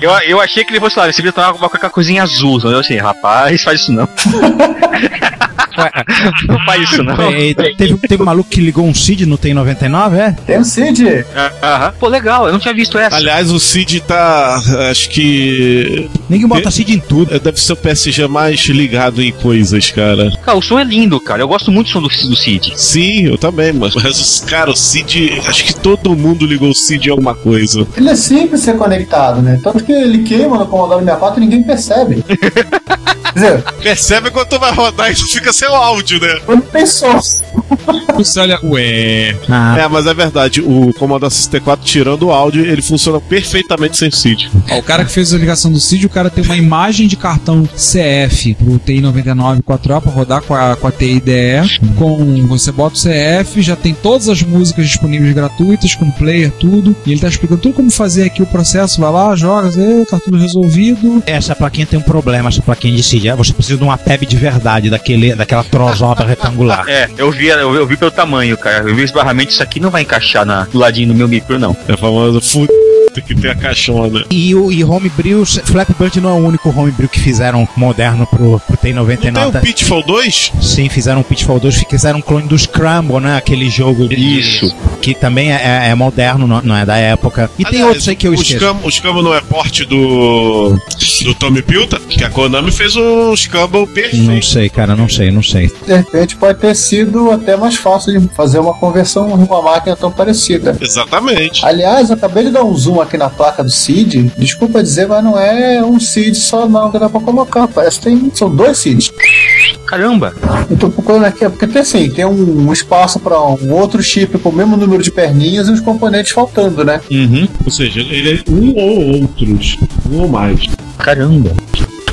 Eu, eu achei que ele fosse lá, você devia tomar uma, qualquer coisinha azul. Eu assim, rapaz, faz isso não. não faz isso não. É, teve, teve um maluco que ligou um CID no Tem 99, é? Tem o Cid. Aham. Pô, legal, eu não tinha visto essa. Aliás, o Cid tá. Acho que. Ninguém bota CID em tudo. Deve ser o PSG mais ligado em coisas, cara. Cara, o som é lindo, cara. Eu gosto muito do som do, do Cid. Sim, eu também, mas, mas os cara, o Cid. Acho que todo mundo ligou o Cid em alguma coisa. Ele é simples ser conectado, né? Tanto que ele queima no Commodore 64 e ninguém percebe. Quer dizer, Percebe quando tu vai rodar e tu fica sem o áudio, né? quando pensou. Você olha, ué. Ah, É, mas é verdade, o Commodore 64, tirando o áudio, ele funciona perfeitamente sem Cid. Ó, o cara que fez a ligação do CID, o cara tem uma imagem de cartão CF pro TI-99 4A pra rodar com a, com a TI. Com, você bota o CF, já tem todas as músicas disponíveis gratuitas, com player, tudo. E ele tá explicando tudo como fazer aqui o processo. Vai lá, joga, e, tá tudo resolvido. essa plaquinha tem um problema, essa plaquinha de CID. Ah, Você precisa de uma PEB de verdade, daquele, daquela trozota retangular. É, eu vi, eu, vi- eu vi pelo tamanho, cara. Eu vi esbarramento, isso aqui não vai encaixar na, do ladinho do meu micro, não. É a famosa fuda que tem a caixona. E o e Homebrew, Flappy Bird não é o único Homebrew que fizeram moderno pro, pro Não tem T99. o Pitfall 2? Sim, fizeram um Pitfall 2, fizeram um clone do Scramble, né? Aquele jogo de- Isso. que também é, é- é moderno, não, não é da época. E tem Aliás, outros aí que eu o esqueço. Scam- O Scamble não é porte do. do Tommy Pilta? Que a Konami fez um Scamble Não perfeito. sei, cara, não sei, não sei. De repente pode ter sido até mais fácil de fazer uma conversão numa máquina tão parecida. Exatamente. Aliás, acabei de dar um zoom aqui na placa do CID. Desculpa dizer, mas não é um CID só não que dá pra colocar. Parece que tem, são dois CIDs. Caramba! Eu tô procurando aqui, porque tem assim, tem um, um espaço pra um outro chip com o mesmo número de perninhas e os componentes faltando, né? Uhum. Ou seja, ele é um ou outros. Um ou mais. Caramba!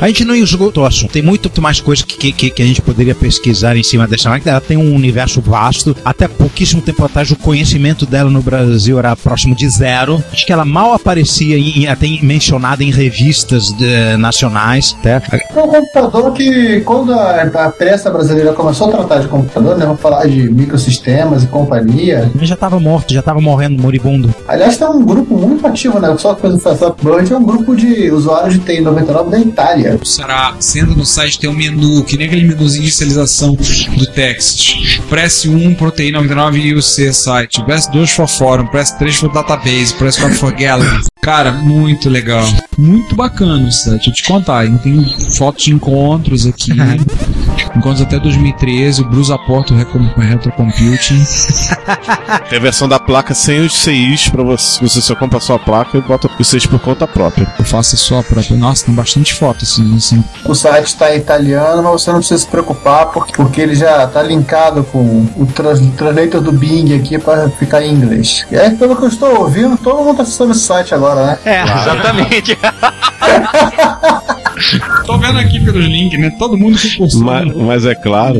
A gente não esgotou o assunto. Tem muito mais coisa que, que, que a gente poderia pesquisar em cima dessa máquina. Ela tem um universo vasto. Até pouquíssimo tempo atrás, o conhecimento dela no Brasil era próximo de zero. Acho que ela mal aparecia, em, até mencionada em revistas eh, nacionais. Até. É um computador que, quando a, a pressa brasileira começou a tratar de computador, né? Vamos falar de microsistemas e companhia. Ele já estava morto, já estava morrendo, moribundo. Aliás, tem um grupo muito ativo, né? Só coisa do Flappy Bird é um grupo de usuários de TI-99 da Itália. Será, você entra no site, tem um menu, que nem aquele menuzinho de inicialização do text. Press 1, proteína 99 e o C site. Press 2 for fórum, press 3 for database, press 4 for gallery. Cara, muito legal. Muito bacana o site. Eu te contar, tem fotos de encontros aqui. encontros até 2013, o Bruce aporta o Retro- Retrocomputing. Tem a versão da placa sem os CIs pra você. Você só compra a sua placa e bota os CIs por conta própria. Eu faço a sua própria. Nossa, tem bastante fotos assim, assim. O site está em italiano, mas você não precisa se preocupar porque, porque ele já está linkado com o trans, translator do Bing aqui para ficar em inglês. E aí, pelo que eu estou ouvindo, todo mundo está acessando esse site agora, né? É, exatamente. Tô vendo aqui pelos links, né? Todo mundo que. Mas, mas é claro.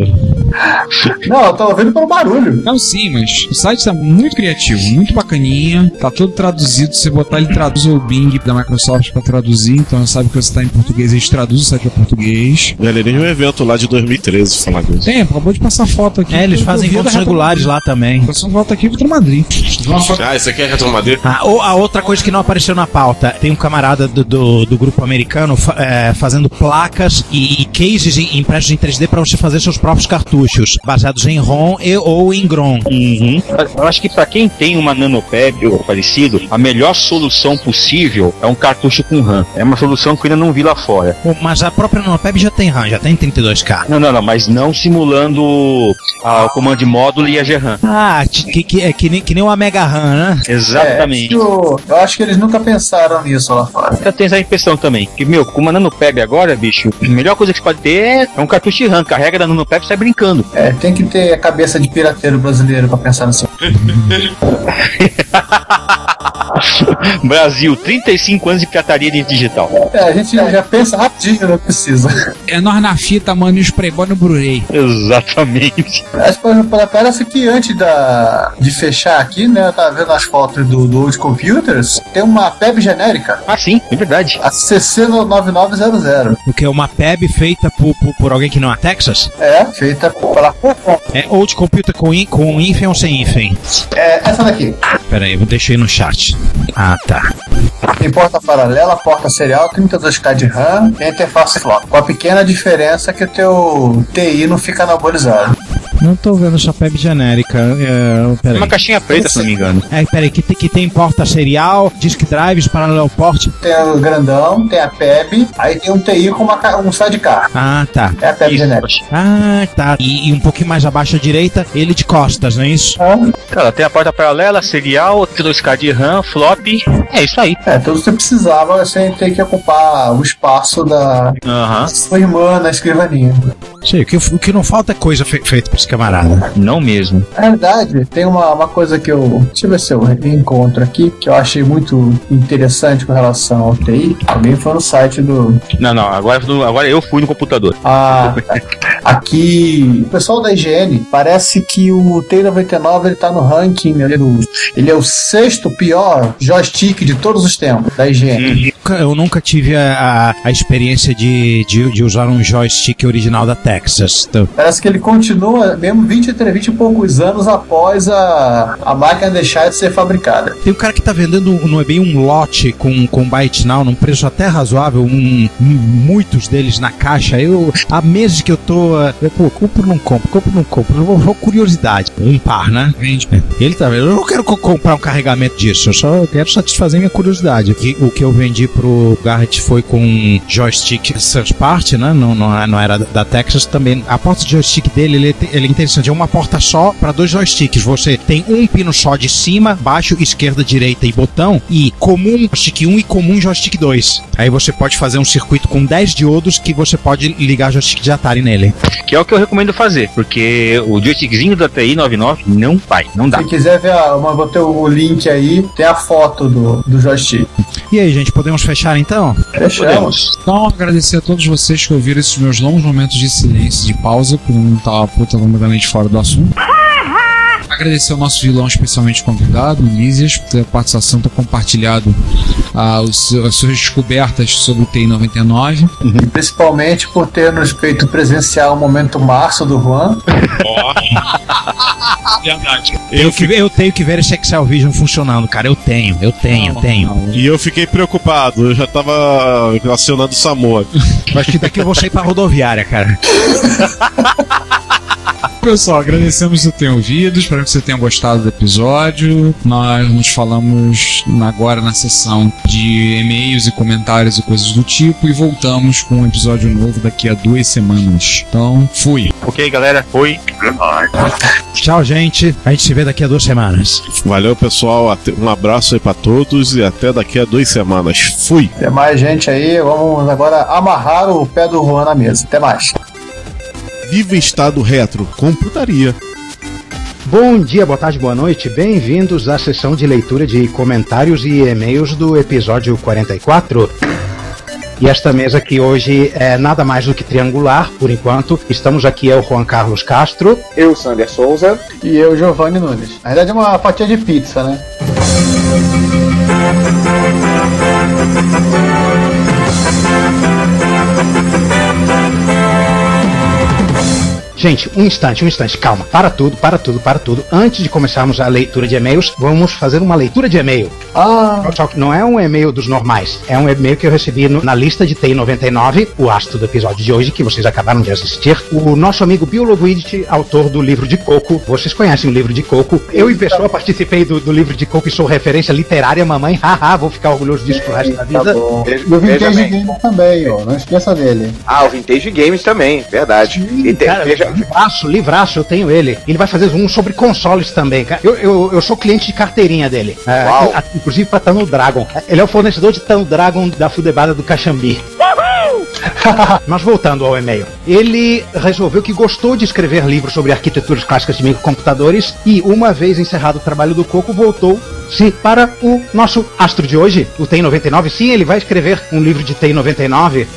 Não, eu tô ouvindo pelo barulho. Não, sim, mas o site tá muito criativo, muito bacaninha. Tá todo traduzido. Se você botar, ele traduz o Bing da Microsoft pra traduzir. Então sabe que você tá em português, ele traduz o site pra português. Galerinha, um evento lá de 2013, falar disso. Tem, acabou de passar foto aqui. É, eles fazem encontros regulares lá também. Passou volta aqui pro Madrid. Ah, isso aqui é retromadeira? Ah, ou a outra coisa que não apareceu na pauta, tem um camarada do, do, do grupo americano fa- é, fazendo placas e, e cases em- impressos em 3D para você fazer seus próprios cartuchos, baseados em ROM e, ou em GROM. Uhum. Eu acho que pra quem tem uma nanopeb ou parecido, a melhor solução possível é um cartucho com RAM. É uma solução que eu ainda não vi lá fora. Mas a própria NanoPeb já tem RAM, já tem 32K. Não, não, não, mas não simulando a- o comando de módulo e a GRAM. Ah, que, que, é que nem, que nem uma Mega RAM, né? Exatamente. É, eu, eu acho que eles nunca pensaram nisso lá fora. Eu tenho essa impressão também. Que, meu, com uma nanopeb agora, bicho, a melhor coisa que você pode ter é, um cartucho de RAM. Carrega da nanopeb e sai brincando. É, tem que ter a cabeça de pirateiro brasileiro pra pensar nisso. Brasil, 35 anos de pirataria de digital. É, a gente já pensa rapidinho, não precisa. É nós na fita, mano, e os playboy no Blu-ray. Exatamente. Mas, por exemplo, parece que antes da, de fechar aqui, né, eu tava vendo as fotos do, do Old Computers, tem uma PEB genérica, Ah, sim, é verdade. a CC9900. O que é uma PEB feita por, por, por alguém que não é Texas? É, feita pela Qualcomm. É old computer com, in, com hífen ou sem hífen? É essa daqui. Pera aí, vou deixar aí no chat. Ah, tá. Tem porta paralela, porta serial, 32K de RAM e interface flop. Com a pequena diferença que o teu TI não fica anabolizado. Não tô vendo essa PEB genérica. É, pera Uma aí. caixinha preta, se não me engano. É, peraí, que, tem- que tem porta serial, disk drives, parallel port. Tem o grandão, tem a PEB, aí tem um TI com uma, um sidecar. Ah, tá. É a PEB Isso. genérica. Ah, tá. E, e um pouquinho mais abaixo à direita, ele de costas, não é isso? Cara, tem a porta paralela, serial, 2K de RAM, flop. É isso aí. É, tudo que você precisava sem ter que ocupar o espaço da sua irmã na escrivaninha. Sei, o que, o que não falta é coisa fe- feita pra esse camarada. Não mesmo. Na verdade, tem uma, uma coisa que eu. Deixa eu ver se eu encontro aqui, que eu achei muito interessante com relação ao TI. Também foi no site do. Não, não, agora, agora eu fui no computador. Ah, aqui. O pessoal da IGN parece que o T99 ele tá no ranking ali do. Ele é o sexto pior joystick de todos os tempos da IGN. Nunca- Eu nunca tive a, a, a experiência de, de, de usar um joystick original da Texas. Então, Parece que ele continua mesmo 20, 20 e poucos anos após a, a máquina deixar de ser fabricada. Tem um cara que tá vendendo, não é bem um lote com, com Byte Now, num preço até razoável, um, um- muitos deles na caixa. Eu, há meses que eu tô. Eu, pô, compro ou não compro, compro ou não compro. Eu vou, vou curiosidade. Um par, né? Vende. Ele tá vendo? Eu não quero co- comprar um carregamento disso, eu só quero satisfazer minha curiosidade. O que, o que eu vendi pro Garrett foi com um joystick third party, né? Não, não, não era da- Texas também. A porta de joystick dele ele, é ele é interessante. É uma porta só para dois joysticks. Você tem um pino só de cima, baixo, esquerda, direita e botão. E comum joystick 1 e comum joystick 2. Aí você pode fazer um circuito com 10 diodos que você pode ligar joystick de Atari nele. Que é o que eu recomendo fazer, porque o joystickzinho da TI 99 não vai, não dá. Se quiser ver, a, uma, botei o link aí, tem a foto do, do joystick. E aí, gente, podemos fechar então? Fechamos. Então, agradecer a todos vocês que ouviram esses meus longos momentos de silêncio, de pausa, porque eu não estava puta completamente fora do assunto. Agradecer ao nosso vilão especialmente convidado, Lísias, por ter a participação, ter compartilhado ah, os- as suas descobertas sobre o TI 99. E principalmente por ter nos feito presenciar o momento março do Juan. Verdade. Eu, que- eu tenho que ver esse Excel Vision funcionando, cara. Eu tenho, eu tenho, eu tenho. E eu fiquei preocupado, eu já tava acionando o Samoa. Acho que daqui eu vou sair pra rodoviária, cara. Pessoal, agradecemos por ter ouvido, espero que você tenha gostado do episódio. Nós nos falamos agora na sessão de e-mails e comentários e coisas do tipo e voltamos com um episódio novo daqui a duas semanas. Então, fui. Ok, galera? Foi. Tchau, gente. A gente se vê daqui a duas semanas. Valeu, pessoal. até- Um abraço aí pra todos e até daqui a duas semanas. Fui! Tem mais gente aí, vamos agora amarrar o pé do Juan na mesa. Até mais. Viva Estado Retro, computaria. Bom dia, boa tarde, boa noite. Bem-vindos à sessão de leitura de comentários e e-mails do episódio 44. E esta mesa aqui hoje é nada mais do que triangular, por enquanto. Estamos aqui, é o Juan Carlos Castro. Eu, Sander Souza. E eu, Giovanni Nunes. Na verdade é uma fatia de pizza, né? Gente, um instante, um instante, calma. Para tudo, para tudo, para tudo. Antes de começarmos a leitura de e-mails, vamos fazer uma leitura de e-mail. Ah, Só que não é um e-mail dos normais, é um e-mail que eu recebi no- na lista de TI99, o astro do episódio de hoje, que vocês acabaram de assistir. O nosso amigo Biologuidit, autor do livro de Coco. Vocês conhecem o livro de Coco. Eu, em pessoa, participei do, do livro de Coco e sou referência literária, mamãe. Haha, vou ficar orgulhoso disso pro resto da tá vida. bom. Veja- E o Vintage bem. Gamer também, ó. Não esqueça dele. Ah, o Vintage Games também, verdade. E te- Cara, veja, livraço, livraço, eu tenho ele. Ele vai fazer um sobre consoles também, cara. Eu, eu, eu sou cliente de carteirinha dele. É, inclusive pra Tano Dragon. Ele é o fornecedor de Tano Dragon da Fudebada do Caxambi. Mas voltando ao e-mail. Ele resolveu que gostou de escrever livros sobre arquiteturas clássicas de microcomputadores e, uma vez encerrado o trabalho do Coco, voltou-se para o nosso astro de hoje, o TEI 99. Sim, ele vai escrever um livro de TEI 99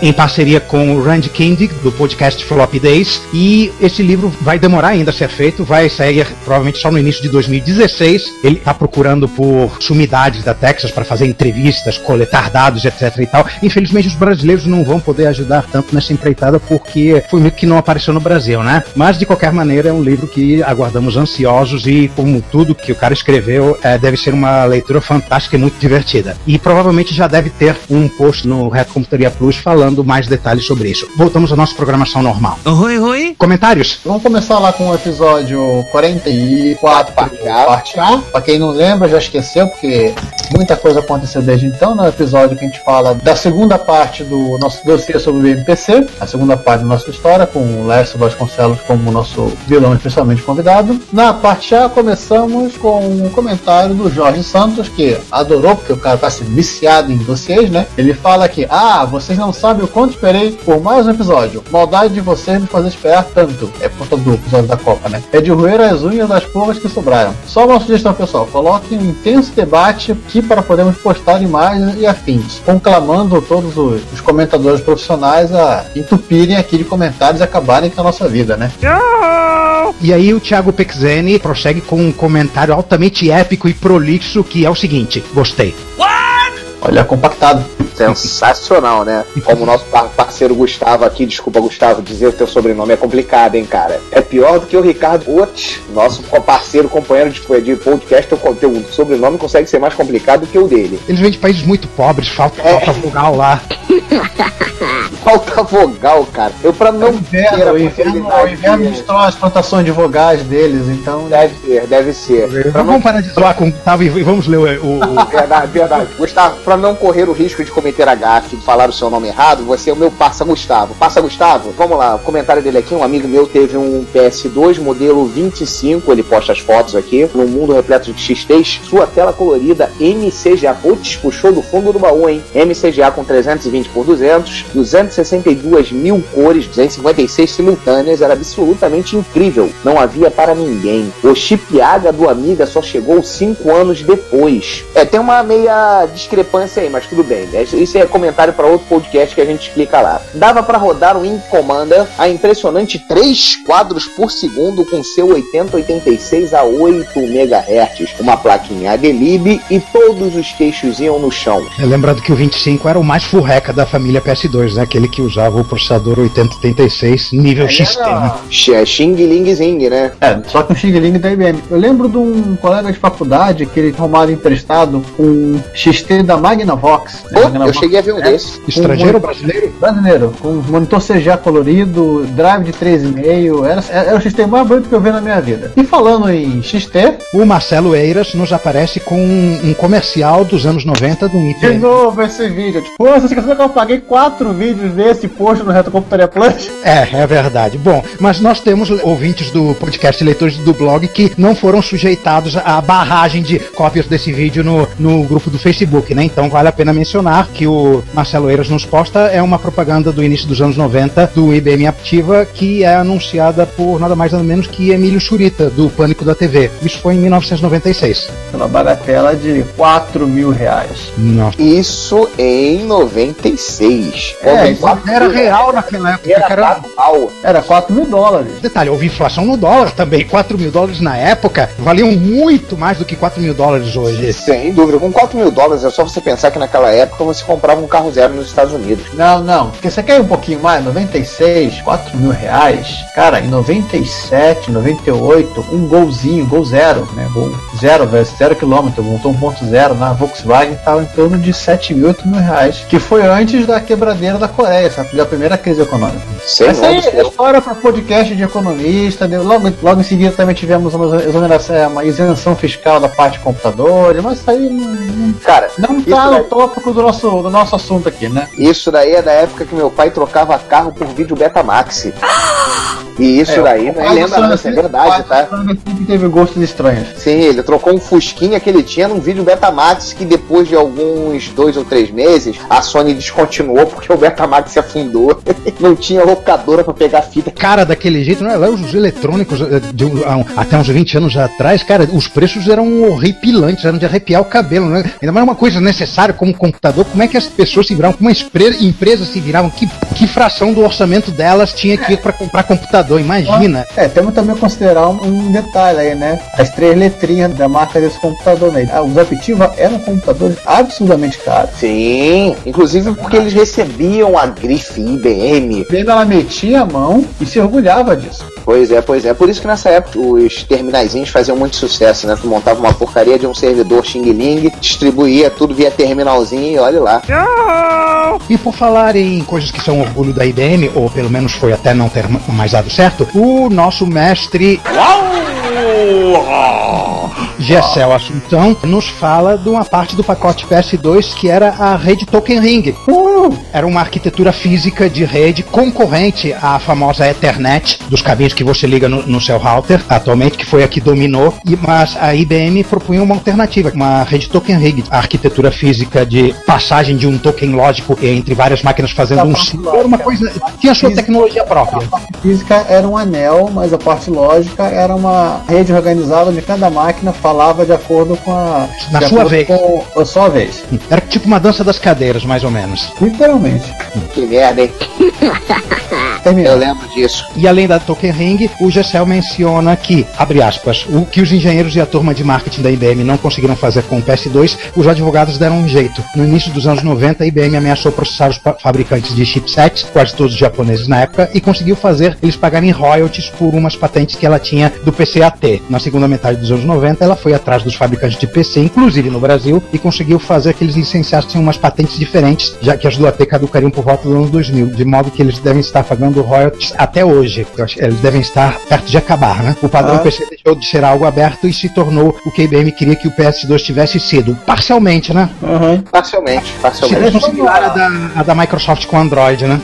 em parceria com o Randy Kindig, do podcast Floppy Days. E esse livro vai demorar ainda a ser feito, vai sair provavelmente só no início de 2016. Ele está procurando por sumidades da Texas para fazer entrevistas, coletar dados, etc e tal. Infelizmente, os brasileiros não vão poder ajudar tanto nessa empreitada porque foi meio que não apareceu no Brasil, né? Mas, de qualquer maneira, é um livro que aguardamos ansiosos e, como tudo que o cara escreveu, é, deve ser uma leitura fantástica e muito divertida. E provavelmente já deve ter um post no Reto Computaria Plus falando mais detalhes sobre isso. Voltamos à nossa programação normal. Oi, oi. Comentários? Vamos começar lá com o episódio 44, parte A. Parte A. Pra quem não lembra, já esqueceu, porque muita coisa aconteceu desde então. No episódio que a gente fala da segunda parte do nosso dossiê sobre o MPC, a segunda parte da nossa história, com o Lércio Vasconcelos como nosso vilão especialmente convidado. Na parte A, começamos com um comentário do Jorge Santos, que adorou, porque o cara tá se viciado em dossiês, né? Ele fala que, ah, vocês não sabem o quanto esperei por mais um episódio. Maldade de vocês me fazer esperar tanto. É por conta do episódio da Copa, né? É de roer as unhas das porras que sobraram. Só uma sugestão, pessoal. Coloquem um intenso debate aqui para podermos postar imagens e afins, conclamando todos os, os comentadores profissionais a entupirem aqui de comentários e acabarem com a nossa vida, né? E aí o Thiago Pexeni prossegue com um comentário altamente épico e prolixo que é o seguinte: gostei. Olha, compactado. Sensacional, né? Como o nosso par- parceiro Gustavo aqui, desculpa, Gustavo, dizer o teu sobrenome é complicado, hein, cara? É pior do que o Ricardo Otis, nosso parceiro, companheiro de, de podcast, o conteúdo. O sobrenome consegue ser mais complicado do que o dele. Eles vêm de países muito pobres, falta, É. falta vogal lá. Falta vogal, cara. Eu, pra não ter a Inverno, o inverno, inverno destrói as plantações de vogais deles, então. Deve ser, deve ser. Pra não Vamos parar de zoar com o Gustavo e vamos ler o. o- Verdade, verdade. Gustavo, pra não correr o risco de cometer a gafe de falar o seu nome errado, você é o meu Passa Gustavo. Passa Gustavo, vamos lá, o comentário dele aqui, um amigo meu teve um PS2 modelo 25, ele posta as fotos aqui, num mundo repleto de XTs, sua tela colorida MCGA, putz, puxou do fundo do baú, hein? MCGA com 320 por 200, 262 mil cores, 256 simultâneas, era absolutamente incrível. Não havia para ninguém. O chip AGA do Amiga só chegou 5 anos depois. É, tem uma meia discrepância aí, mas tudo bem. É, Isso é comentário para outro podcast que a gente explica lá. Dava para rodar o Ink Commander a impressionante 3 quadros por segundo com seu 8086 a 8 MHz, uma plaquinha ADLIB e todos os queixos iam no chão. É, Lembrando que o 25 era o mais furreca da família PS2, né? Aquele que usava o processador 8086 nível XT. né? X- Xing Ling Zing, né? É, só que um Xing Ling da IBM. Eu lembro de um colega de faculdade que ele tomava emprestado um XT da Magnavox. né? Eu cheguei a ver um é, desses. Estrangeiro ou com brasileiro? Brasileiro, com monitor CGA colorido, drive de 3,5. Era, era o XT mais bonito que eu vi na minha vida. E falando em XT, O Marcelo Eiras nos aparece com um, um comercial dos anos 90 do de IPM. novo esse vídeo. Tipo, você esqueceu que eu paguei quatro vídeos desse post no Reto Computaria Plus? É, é verdade. Bom, mas nós temos ouvintes do podcast, leitores do blog, que não foram sujeitados à barragem de cópias desse vídeo no, no grupo do Facebook, né? Então vale a pena mencionar que o Marcelo Eiras nos posta é uma propaganda do início dos anos 90 do IBM Aptiva, que é anunciada por nada mais nada menos que Emílio Churita, do Pânico da TV. Isso foi em 1996. Pela bagatela de 4 mil reais. Nossa. Isso em 96. É, isso Era real naquela época, Era pau. Era 4 mil dólares. Detalhe, houve inflação no dólar também. 4 mil dólares na época valiam muito mais do que 4 mil dólares hoje. Sem dúvida. Com 4 mil dólares é só você pensar que naquela época você comprava um carro zero nos Estados Unidos. Não, não. Porque você quer um pouquinho mais? 96, 4 mil reais. Cara, em 97, 98, um golzinho, gol zero, né? Gol zero, zero quilômetro, montou 1.0 na Volkswagen, tava em torno de 7 mil, 8 mil reais. Que foi antes da quebradeira da Coreia, sabe? Da primeira crise econômica. Sem Essa aí é história para podcast de economista. deu- Logo, logo em seguida também tivemos uma, exoneração, é, uma isenção fiscal da parte de computadores, mas isso aí não, não, Cara, não tá no daí- tópico do nosso, do nosso assunto aqui, né? Isso daí é da época que meu pai trocava carro por vídeo Betamax. E isso daí não é lenda, não, isso é verdade, tá? Que teve gostos estranhos. Sim, ele trocou um Fusquinha que ele tinha num vídeo Betamax que depois de alguns dois ou três meses a Sony descontinuou porque o Betamax se afundou. não tinha locadora pra pegar fita. Cara, daquele jeito, não é? Lá os eletrônicos, eh, de até uns 20 anos atrás, cara, os preços eram horripilantes, eram de arrepiar o cabelo, né? Ainda mais uma coisa necessária como um computador, como é que as pessoas se viravam, como as empre- empresas se viravam, que, que fração do orçamento delas tinha que ir pra comprar computador, imagina. É, temos também que considerar um, detalhe aí, né? As três letrinhas da marca desse computador, né? Ah, Os Aptiva eram computadores absurdamente caros. Sim, inclusive porque eles recebiam a grife IBM. Bem, ela metia a mão e se orgulhava disso. Pois é, pois é. Por isso que nessa época os terminaizinhos faziam muito sucesso, né? Tu montava uma porcaria de um servidor Xing Ling, distribuía tudo via terminalzinho e olha lá. E por falar em coisas que são orgulho da IBM, ou pelo menos foi até não ter mais dado certo, o nosso mestre Gessel Assunção nos fala de uma parte do pacote PS2 que era a rede Token Ring. Era uma arquitetura física de rede concorrente à famosa Ethernet, dos cabinhos que você liga no, no seu router, atualmente, que foi a que dominou, e, mas a IBM propunha uma alternativa, uma rede Token Ring, a arquitetura física de passagem de um token lógico entre várias máquinas fazendo um ciclo, era uma coisa, tinha sua tecnologia própria. A parte física era um anel, mas a parte lógica era uma rede organizada onde cada máquina falava de acordo com a. Na sua vez. Com a sua vez. Era tipo uma dança das cadeiras, mais ou menos. Literalmente. Que merda, hein? Terminou. Eu lembro disso. E além da Token Ring, o Gessel menciona que, abre aspas, o que os engenheiros e a turma de marketing da IBM não conseguiram fazer com o PS2, os advogados deram um jeito. No início dos anos 90, a IBM ameaçou processar os fabricantes de chipsets, quase todos japoneses na época, e conseguiu fazer eles pagarem royalties por umas patentes que ela tinha do PCAT. Na segunda metade dos anos 90, ela foi atrás dos fabricantes de PC, inclusive no Brasil, e conseguiu fazer que eles licenciassem umas patentes diferentes, já que as do AT caducariam por volta do ano 2000, de modo que eles devem estar pagando royalties até hoje. Eu acho que eles devem estar perto de acabar, né? O padrão Ah. PC deixou de ser algo aberto e se tornou o que a IBM queria que o PS2 tivesse sido. Parcialmente, né? Uhum. Parcialmente, parcialmente. Situação similar à da, à da Microsoft com Android, né?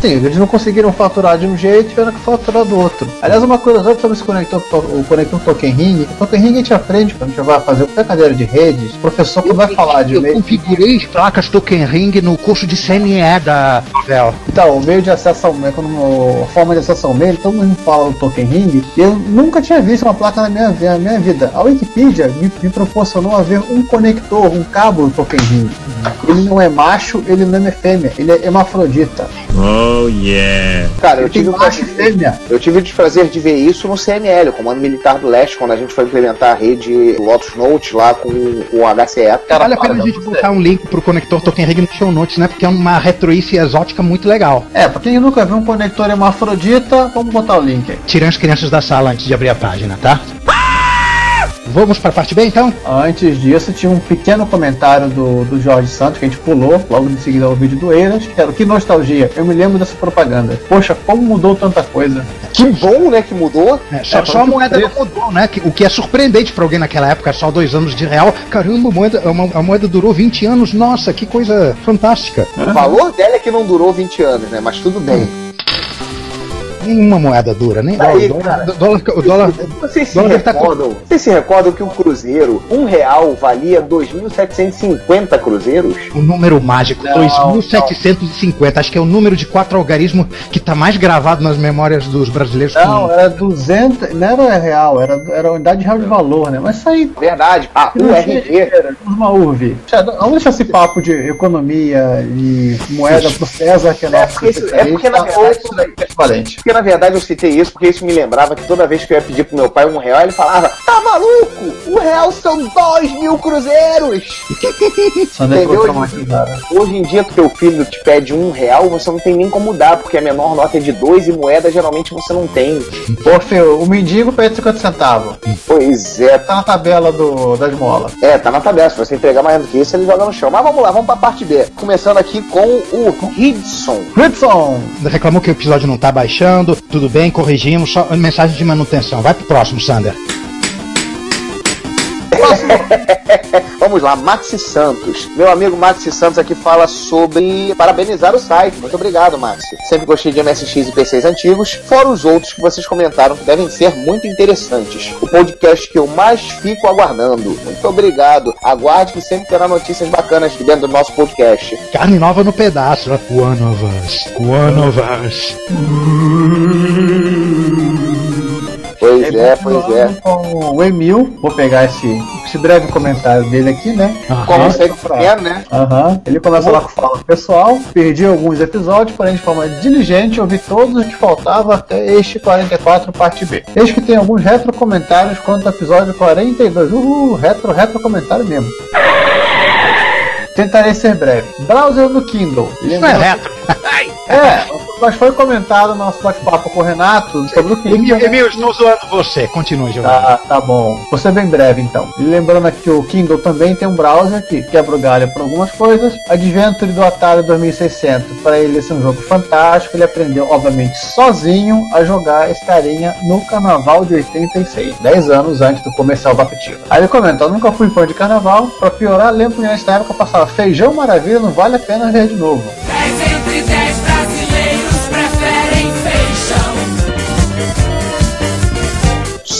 Sim, eles não conseguiram faturar de um jeito e tiveram que faturar do outro. Aliás, uma coisa só sobre esse conector, to- o conector Token Ring. O Token Ring a gente aprende quando a gente vai fazer qualquer cadeira de redes. O professor quando vai falar de eu meio. configurei placas Token Token Ring no curso de CME da Novel. Então, o meio de acesso ao meio, como a forma de acesso ao meio, todo mundo fala do Token Ring, eu nunca tinha visto uma placa na minha, na minha vida. A Wikipedia me, me proporcionou a ver um conector, um cabo do Token Ring. Ele não é macho, ele não é fêmea, ele é hermafrodita. Oh yeah. Cara, eu tive, prazer, fêmea. eu tive o prazer de ver isso no CML, o Comando Militar do Leste, quando a gente foi implementar a rede Lotus Note lá com o HCE. Cara, vale a pena para, a gente botar um link pro conector Token Ring no show notes, né? Porque é uma retroice exótica muito legal. É, pra quem nunca viu um conector hermafrodita, vamos botar o link aí. Tirem as crianças da sala antes de abrir a página, tá? Vamos pra parte B então? Antes disso, tinha um pequeno comentário do, do Jorge Santos que a gente pulou, logo em seguida ao vídeo do Eiras, que era que nostalgia, eu me lembro dessa propaganda. Poxa, como mudou tanta coisa. Que bom, né, que mudou. É, só, É, só a moeda não mudou, né? Que- o que é surpreendente pra alguém naquela época, só dois anos de real. Caramba, a moeda, a mo- a moeda durou 20 anos. Nossa, que coisa fantástica. O valor dela é que não durou 20 anos, né? Mas tudo bem. Nenhuma moeda dura, nem Aí, o cara. dólar, o dólar, dólar Vocês se Dólar tá recordam? Vocês se recordam que um cruzeiro, um real, valia 2.750 cruzeiros? o número mágico, Não, 2750. Acho que é o número de quatro algarismo que tá mais gravado nas memórias dos brasileiros. Não, era 200, não era real, era, era a unidade real de valor, né? Mas isso aí, Verdade. Ah, o RG. uma UV. Vamos deixar esse papo de economia e moeda pro César, que é É nosso porque, isso- é porque na verdade, Isso daí é equivalente. Porque na verdade eu citei isso porque isso me lembrava que toda vez que eu ia pedir pro meu pai um real, ele falava: Tá maluco? Um real são dois mil cruzeiros! Entendeu? Hoje em dia, que teu filho te pede um real, você não tem nem como dar, porque a menor nota é de dois e moeda geralmente você não tem. Ô, Fio, o mendigo pede 50 centavos. Pois é, Tá na tabela do, das molas. É, tá na tabela. Se você entregar mais do que isso, ele joga no chão. Mas vamos lá, vamos pra parte B. Começando aqui com o Hidson. Hudson! Reclamou que o episódio não tá baixando. Tudo bem, corrigimos. Só mensagem de manutenção. Vai pro próximo, Sander. Vamos lá, Maxi Santos. Meu amigo Maxi Santos aqui fala sobre parabenizar o site. Muito obrigado, Maxi. Sempre gostei de MSX e PCs antigos, fora os outros que vocês comentaram que devem ser muito interessantes. O podcast que eu mais fico aguardando. Muito obrigado. Aguarde que sempre terá notícias bacanas dentro do nosso podcast. Carne nova no pedaço. One of us. One of us. Pois é, pois é. Com o Emil, vou pegar esse, esse breve comentário dele aqui, né? Como Aham. sempre quer, né? Aham. Ele começa lá com fala pessoal, perdi alguns episódios, porém de forma diligente ouvi todos os que faltavam até este 44 parte B. Eis que tem alguns retro comentários quanto ao episódio 42. Uhul, retro, retro comentário mesmo. Tentarei ser breve. Browser do Kindle. Isso não é retro. É, mas foi comentado no nosso bate-papo com o Renato sobre o Kindle. Emil, né? Emil, estou zoando você. Continue, Giovanni. Tá, tá bom. Vou ser bem breve então. E lembrando aqui que o Kindle também tem um browser que quebra o galho por algumas coisas. Adventure do Atari 2600. Para ele esse é um jogo fantástico. Ele aprendeu, obviamente, sozinho a jogar esse carinha no carnaval de 86, 10 anos antes do comercial da Apetito. Aí ele comenta: Eu nunca fui fã de carnaval. Para piorar, lembro que nessa época eu passava feijão maravilha, não vale a pena ver de novo. 10 entre 10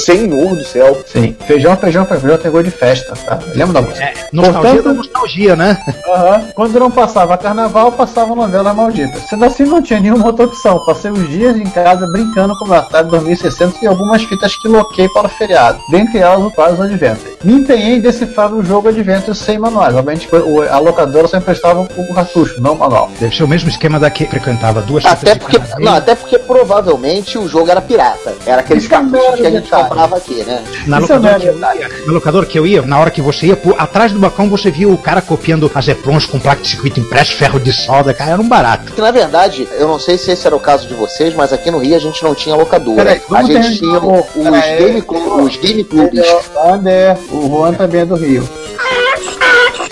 Senhor do céu. Sim, feijão, feijão, feijão tem gosto de festa, tá? Lembra da música? Nostalgia Portanto- da nostalgia, né? Aham. Quando não passava carnaval, passava novela maldita. Sendo assim, não tinha nenhuma outra opção. Passei os dias em casa brincando com o Atari 2600 e algumas fitas que loquei para o feriado. Dentre elas, o quase Adventure. Me empenhei em decifrar o jogo Adventure sem manuais. Obviamente, a locadora só emprestava o cartucho, não o manual. Deve ser o mesmo esquema da que frequentava duas Até fitas de porque, não, até porque provavelmente o jogo era pirata. Era aqueles é cartuchos que a gente detalhe. Comprava aqui, né? Na é locadora, que eu ia, na locadora que eu ia, na hora que você ia, por, atrás do balcão você via o cara copiando as EPROMs com placa de circuito impresso, ferro de solda, cara, era um barato. Na verdade, eu não sei se esse era o caso de vocês, mas aqui no Rio a gente não tinha locadora. Peraí, a gente tinha o- os game, clu- os game clubes. Ander, o Juan também é do Rio.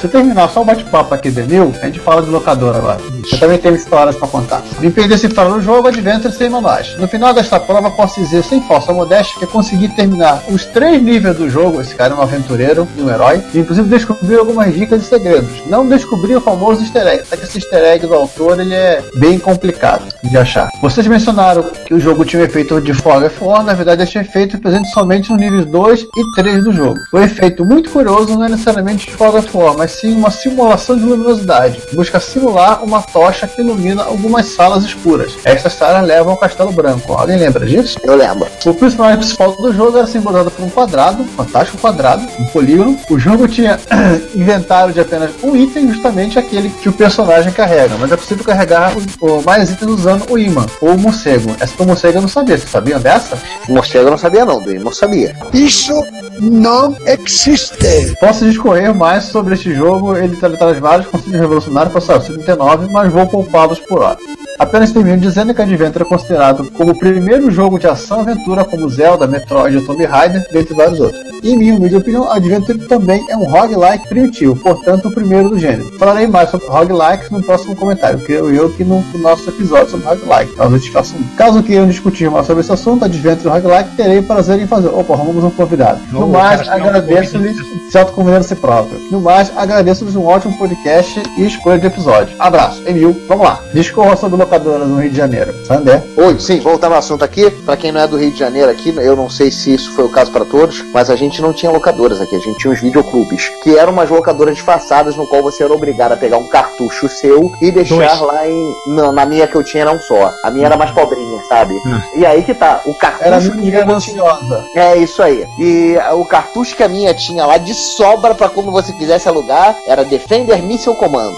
Se terminar só o bate-papo aqui do Emil, a gente fala de locadora agora. Eu também tenho histórias pra contar. Me perdi decifrar o jogo Adventure sem manuais. No final desta prova, posso dizer sem falsa modéstia que consegui terminar os três níveis do jogo. Esse cara é um aventureiro e um herói. E, inclusive descobri algumas dicas e segredos. Não descobri o famoso easter egg. Até que esse easter egg do autor ele é bem complicado de achar. Vocês mencionaram que o jogo tinha um efeito de Fog of War. Na verdade, este efeito é presente somente nos níveis 2 e 3 do jogo. O efeito muito curioso não é necessariamente de Fog of War, mas sim uma simulação de luminosidade. Busca simular uma tocha que ilumina algumas salas escuras. Estas salas levam ao Castelo Branco. Alguém lembra disso? Eu lembro. O personagem principal do jogo era simbolizado por um quadrado, um fantástico quadrado, um polígono. O jogo tinha inventário de apenas um item, justamente aquele que o personagem carrega, mas é possível carregar o, o mais itens usando o imã, ou o morcego. Essa do morcego eu não sabia, vocês sabiam dessa? O morcego eu não sabia não, do imã eu sabia. Isso não existe. Posso discorrer mais sobre este jogo, ele tra- traz vários conceitos revolucionários para o 79, mas vou poupá-los por hora. Apenas termino dizendo que Adventure é considerado como o primeiro jogo de ação-aventura como Zelda, Metroid ou Tomb Raider, dentre vários outros. Em minha humilde opinião, Adventure também é um roguelike primitivo, portanto o primeiro do gênero. Falarei mais sobre roguelikes no próximo comentário, creio eu que no, no nosso episódio sobre roguelike, caso a gente faça um. Caso queiram discutir mais sobre esse assunto, Adventure e roguelike, terei prazer em fazer. Opa, arrumamos um convidado. No mais, agradeço-lhes se autoconvidando si próprio. No mais, agradeço-lhes um ótimo podcast e escolha de episódio. Abraço, Emil, vamos lá. Discorra sobre locadoras no Rio de Janeiro. Sandé. Oi, sim, voltando ao assunto aqui, pra quem não é do Rio de Janeiro aqui, eu não sei se isso foi o caso pra todos, mas a gente não tinha locadoras aqui, a gente tinha uns videoclubes, que eram umas locadoras disfarçadas no qual você era obrigado a pegar um cartucho seu e deixar Dois. lá em. Não, na minha que eu tinha era um só. A minha era mais pobrinha, sabe? Hum. E aí que tá, o cartucho. Era que muito gananciosa. É isso aí. E o cartucho que a minha tinha lá de sobra pra quando você quisesse alugar era Defender Missile Commando.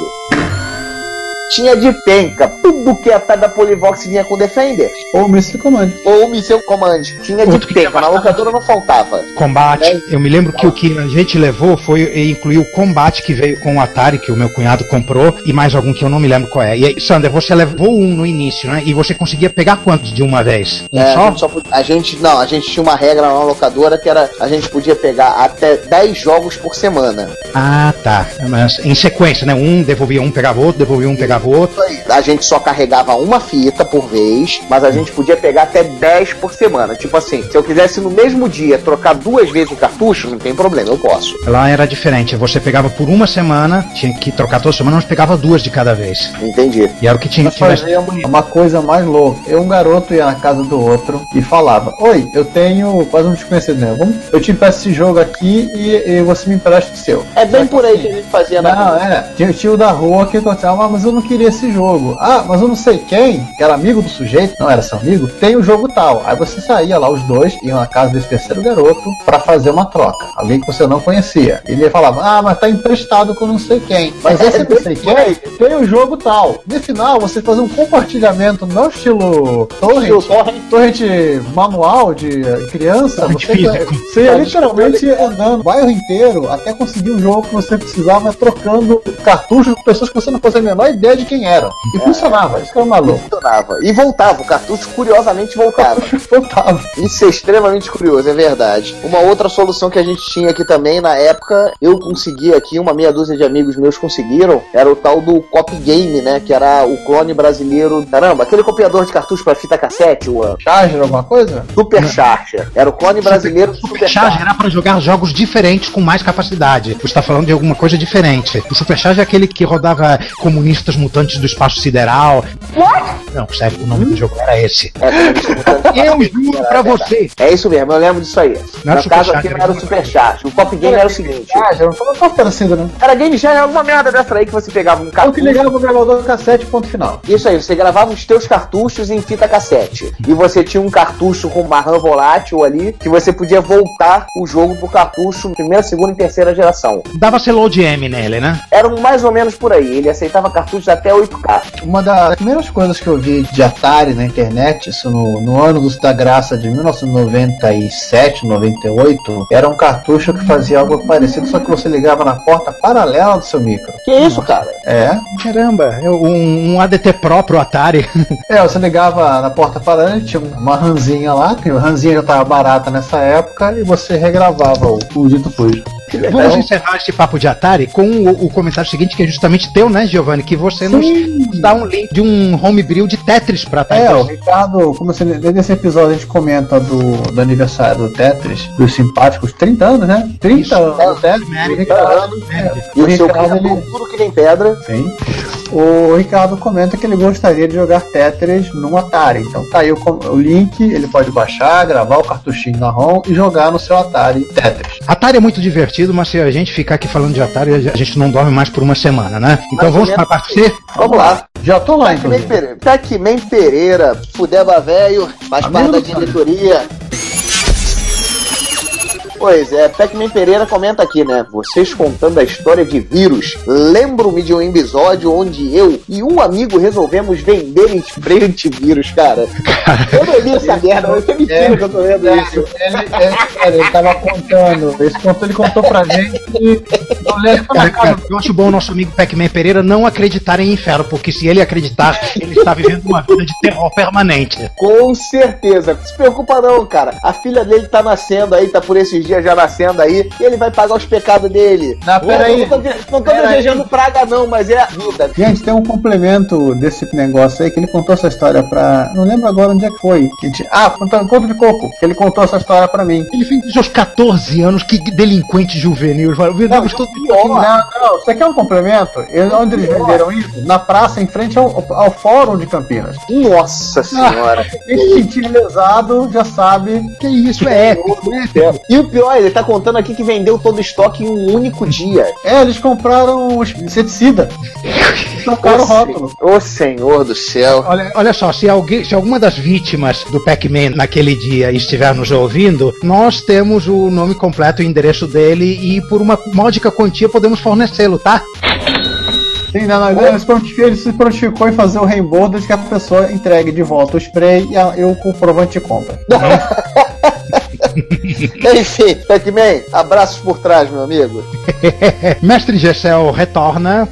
Tinha de penca, tudo que é da Polivox vinha com Defender. Ou Missile Command. Ou Missile Command. Tinha de Outro que penca, na locadora não faltava. Combate. Eu me lembro que o que a gente levou foi e incluiu o combate que veio com o Atari, que o meu cunhado comprou, e mais algum que eu não me lembro qual é. E aí, Sander, você levou um no início, né? E você conseguia pegar quantos de uma vez? Um É, a, só? gente só pod- a gente não, a gente tinha uma regra na locadora que era a gente podia pegar até 10 jogos por semana. Ah, tá. Mas em sequência, né? Um devolvia um, pegava outro, devolvia um, pegava outro. A gente só carregava uma fita por vez, mas a gente podia pegar até 10 por semana. Tipo assim, se eu quisesse no mesmo dia trocar duas vezes o cartucho, não tem problema, eu posso. Lá era diferente. Você pegava por uma semana, tinha que trocar toda semana, mas pegava duas de cada vez. Entendi. E era o que tinha que tivesse- fazíamos uma coisa mais louca. Eu, um garoto, ia na casa do outro e falava: Oi, eu tenho quase um desconhecido mesmo. Vamos- Eu te empresto esse jogo aqui e, e você me empresta o seu. É bem por aí que a gente fazia na Não, é. Tinha o tio da rua que contava, ah, mas eu não queria esse jogo. Ah, mas eu não sei quem, que era amigo do sujeito, não era seu amigo, tem o jogo tal. Aí você saía lá, os dois, iam na casa desse terceiro garoto pra fazer uma troca. Alguém que você não conhecia. Ele falava, ah, mas tá emprestado com não sei quem. Mas esse não sei quem tem o jogo tal. No final, você fazia um compartilhamento no estilo torrent, torrent. torrent manual de criança. Torrent Você, físico. você ia literalmente andando o bairro inteiro até conseguir um jogo que você precisava trocando cartuchos com pessoas que você não fazia a menor ideia de quem eram. E funcionava, isso que era maluco. funcionava. E voltava, o cartucho curiosamente voltava. Voltava. Isso é extremamente curioso, é verdade. Uma outra solução que a gente tinha aqui também na época, eu consegui aqui, uma meia dúzia de amigos meus conseguiram, era o tal do Cop Game, né? Que era o clone brasileiro. Caramba, aquele copiador de cartucho para fita cassete, o Charger, alguma coisa? Super Charger. Era o clone brasileiro do Super Supercharge Charger. era para jogar jogos diferentes com mais capacidade. Você está falando de alguma coisa diferente. O Supercharge é aquele que rodava comunistas mutantes do espaço sideral. Não, sério, o nome do jogo era esse. É, Eu juro pra você. É isso mesmo, eu lembro disso aí. Não no caso aqui não era o Super Charger. O Cop Game era o seguinte. Charger, não falou qual que era assim, não. Era Game Charger, era uma merda dessa aí que você pegava um Eu que cartucho. ligava o gravador do cassete, ponto final. Isso aí, você gravava os teus cartuchos em fita cassete. E você tinha um cartucho com uma RAM volátil ali, que você podia voltar o jogo pro cartucho primeira, segunda e terceira geração. Dava-se load M nele, né? Era um mais ou menos por aí. Ele aceitava cartuchos até 8K. Uma das primeiras coisas que eu vi de Atari na internet, isso no, no ano dos da graça de 1997, 98, era um cartucho que fazia algo parecido, só que você ligava na porta paralela do seu micro. Que isso, cara? É. Caramba, um, um ADT próprio Atari. É, você ligava na porta paralela, tinha uma ranzinha lá, que a ranzinha já estava barata nessa época, e você regravava o, o dito cujo. Vamos encerrar este papo de Atari com o, o comentário seguinte, que é justamente teu, né, Giovanni? Que você nos dá um link de um homebrew de Tetris pra Atari. É, o Ricardo, como você, nesse episódio a gente comenta do, do aniversário do Tetris, dos simpáticos 30 anos, né? 30 anos do Tetris. O Ricardo, E o seu Ricardo, ele, duro que nem pedra. Sim. O Ricardo comenta que ele gostaria de jogar Tetris no Atari. Então tá aí o, com- o link, ele pode baixar, gravar o cartuchinho na ROM e jogar no seu Atari Tetris. Atari é muito divertido, mas se a gente ficar aqui falando de Atari, a gente não dorme mais por uma semana, né? Então Mais vamos para a menos. parte C? Vamos lá. Já tô lá, Pac-Man inclusive. Pereira, Pac-Man Pereira, Fudeba Velho, faz Amigo parte da diretoria. Pois é, Pac-Man Pereira comenta aqui, né? Vocês contando a história de vírus. Lembro-me de um episódio onde eu e um amigo resolvemos vender spray antivírus, cara. Eu não li essa merda, mas é mentira que eu tô vendo isso. Ele, é, cara, ele tava contando, esse contou, ele contou pra gente e Cara, cara, eu acho bom o nosso amigo Pac-Man Pereira não acreditar em inferno, porque se ele acreditar, ele está vivendo uma vida de terror permanente. Com certeza. Não se preocupa não, cara. A filha dele tá nascendo aí, tá por esses dias já nascendo aí, e ele vai pagar os pecados dele. Não, peraí. Não tô, não desejando praga não, mas é a vida. Gente, tem um complemento desse negócio aí que ele contou essa história pra. Não lembro agora onde é que foi. Tinha- Ah, contando conto de coco, que ele contou essa história pra mim. Ele fez aos 14 anos, que delinquente juvenil. Vendemos todo Não, não, você quer um complemento? Eu- onde eles venderam isso? Na praça, em frente ao, ao fórum de Campinas. Nossa senhora. Quem se sentir lesado já sabe. Que isso é épico, né? E o pior, ele tá contando aqui que vendeu todo o estoque em um único dia. É, eles compraram os inseticida. Trocaram o rótulo. Ô senhor do céu. Olha, olha só, se, alguém, se alguma das vítimas do Pac-Man naquele dia estiver nos ouvindo, nós temos o nome completo e o endereço dele e por uma módica quantia podemos fornecê-lo, tá? Sim, não, não, ele, se prontificou, ele se prontificou em fazer o reembolso desde que a pessoa entregue de volta o spray e a- e o comprovante de compra. Enfim, Pac-Man, abraços por trás, meu amigo. Mestre Gessel retorna.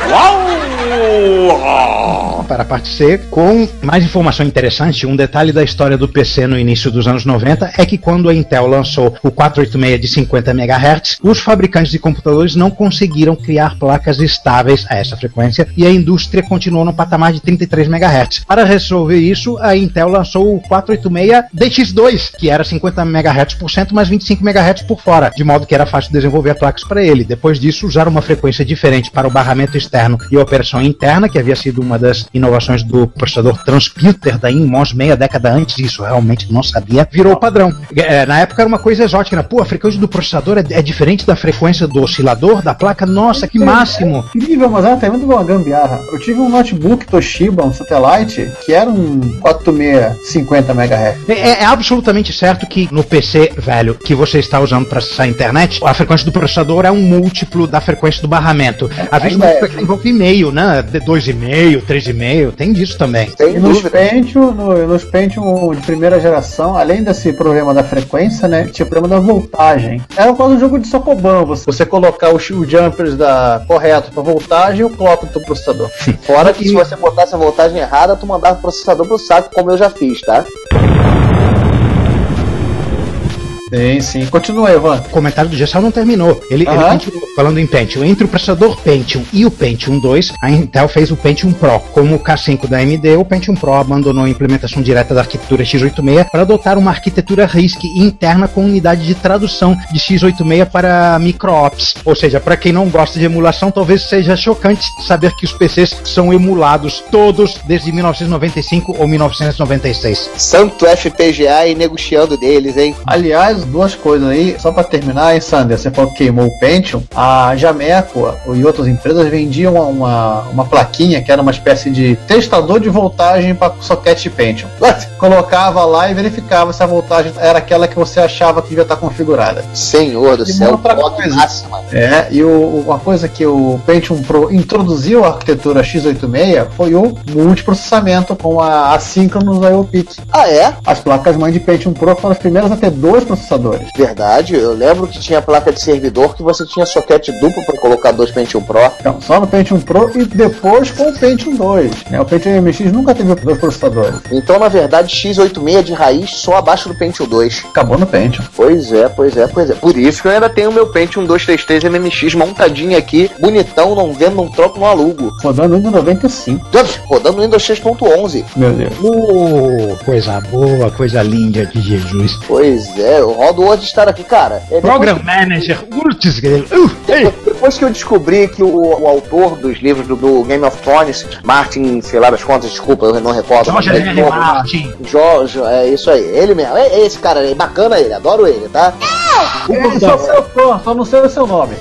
Para a parte C, com mais informação interessante, um detalhe da história do PC no início dos anos 90 é que quando a Intel lançou o 486 de 50 MHz, os fabricantes de computadores não conseguiram criar placas estáveis a essa frequência e a indústria continuou no patamar de 33 MHz. Para resolver isso, a Intel lançou o 486 DX2, que era 50 MHz por cento mais 25 MHz por fora, de modo que era fácil desenvolver placas para ele. Depois disso, usaram uma frequência diferente para o barramento externo e a operação interna, que havia sido uma das inovações do processador Transputer da Inmos meia década antes, isso realmente não sabia, virou padrão. É, na época era uma coisa exótica, né? Pô, a frequência do processador é, é diferente da frequência do oscilador, da placa, nossa, que máximo! Incrível, mas ela tem muito boa gambiarra. Eu tive um notebook Toshiba, um satellite, que era um 486 50 MHz. É, é absolutamente certo que no PC, velho, que você está usando para acessar a internet, a frequência do processador é um múltiplo da frequência do barramento. Às vezes é. envolve e-mail, né? De 2,5, 3,5, tem disso também. E nos Pentium, no- nos Pentium de primeira geração, além desse problema da frequência, né, tinha o problema da voltagem. Era quase um jogo de Sokoban, você, você colocar os, os jumpers da, correto para voltagem e o clock do processador. Fora que se você botasse a voltagem errada, tu mandava o processador pro saco, como eu já fiz, tá? Sim, sim. Continua, Ivan. O comentário do Gessal não terminou. Ele, ele Aham. continuou falando em Pentium. Entre o processador Pentium e o Pentium 2, a Intel fez o Pentium Pro. Como o K5 da AMD, o Pentium Pro abandonou a implementação direta da arquitetura x86 para adotar uma arquitetura RISC interna com unidade de tradução de x86 para microops. Ou seja, para quem não gosta de emulação, talvez seja chocante saber que os PCs são emulados todos desde 1995 ou 1996. Santo FPGA e negociando deles, hein? Aliás, duas coisas aí, só pra terminar, hein, Sander? Você falou que queimou o Pentium. A Jameco e outras empresas vendiam uma, uma, plaquinha que era uma espécie de testador de voltagem para soquete Pentium. Colocava lá e verificava se a voltagem era aquela que você achava que devia estar configurada. Senhor do E céu, outra coisa. máxima. É, e o, uma coisa que o Pentium Pro introduziu a arquitetura x86 foi o multiprocessamento com a assíncronos IO PIC. Ah, é? As placas mãe de Pentium Pro foram as primeiras a ter dois processadores processadores. Verdade, eu lembro que tinha placa de servidor que você tinha soquete duplo para colocar dois Pentium Pro. Então, só no Pentium Pro e depois com o Pentium 2. Né? O Pentium MX nunca teve dois processadores. Então, na verdade, X86 de raiz só abaixo do Pentium 2. Acabou no Pentium. Pois é, pois é, pois é. Por isso que eu ainda tenho o meu Pentium 233 MMX montadinho aqui, bonitão, não vendo, não troco, não alugo. Rodando Windows 95. Rodando Windows 6.11. Meu Deus. Oh, coisa boa, coisa linda de Jesus. Pois é, eu rodo o WordStar aqui, cara. É, Program que- Manager, Urtis, uh, ei. Depois que eu descobri que o, o autor dos livros do, do Game of Thrones, Martin, sei lá das contas, desculpa, eu não recordo. George mas R. ele- Martin. Jorge, é isso aí, ele mesmo. É, é esse cara aí, bacana ele, adoro ele, tá? Ele só seu fã, só não sei o seu nome.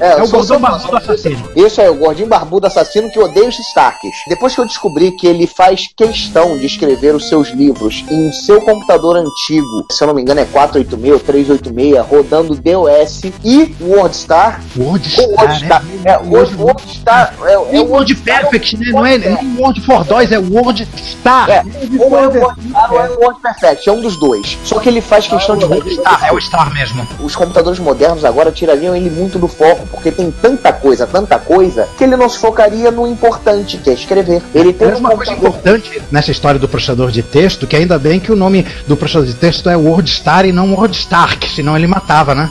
É, É o gordão barbudo assassino. Isso aí, o gordinho barbudo assassino que odeia os Starks. Depois que eu descobri que ele faz questão de escrever os seus livros em seu computador antigo, se eu não me engano é 486 ou 386, rodando DOS e WordStar. WordStar, o WordStar, é, o Word- WordStar é, é É o Word Perfect, né? Não é, não é Word for DOS, é Star. É, ou é o WordStar ou é o Word Perfect, é um dos dois. Só que ele faz questão de Star, é o Star mesmo. os computadores modernos agora tirariam ele muito do foco, porque tem tanta coisa, tanta coisa, que ele não se focaria no importante, que é escrever. Ele tem um uma coisa importante nessa história do processador de texto, que ainda bem que o nome do processador de texto é WordStar e não WordStark, senão ele matava, né?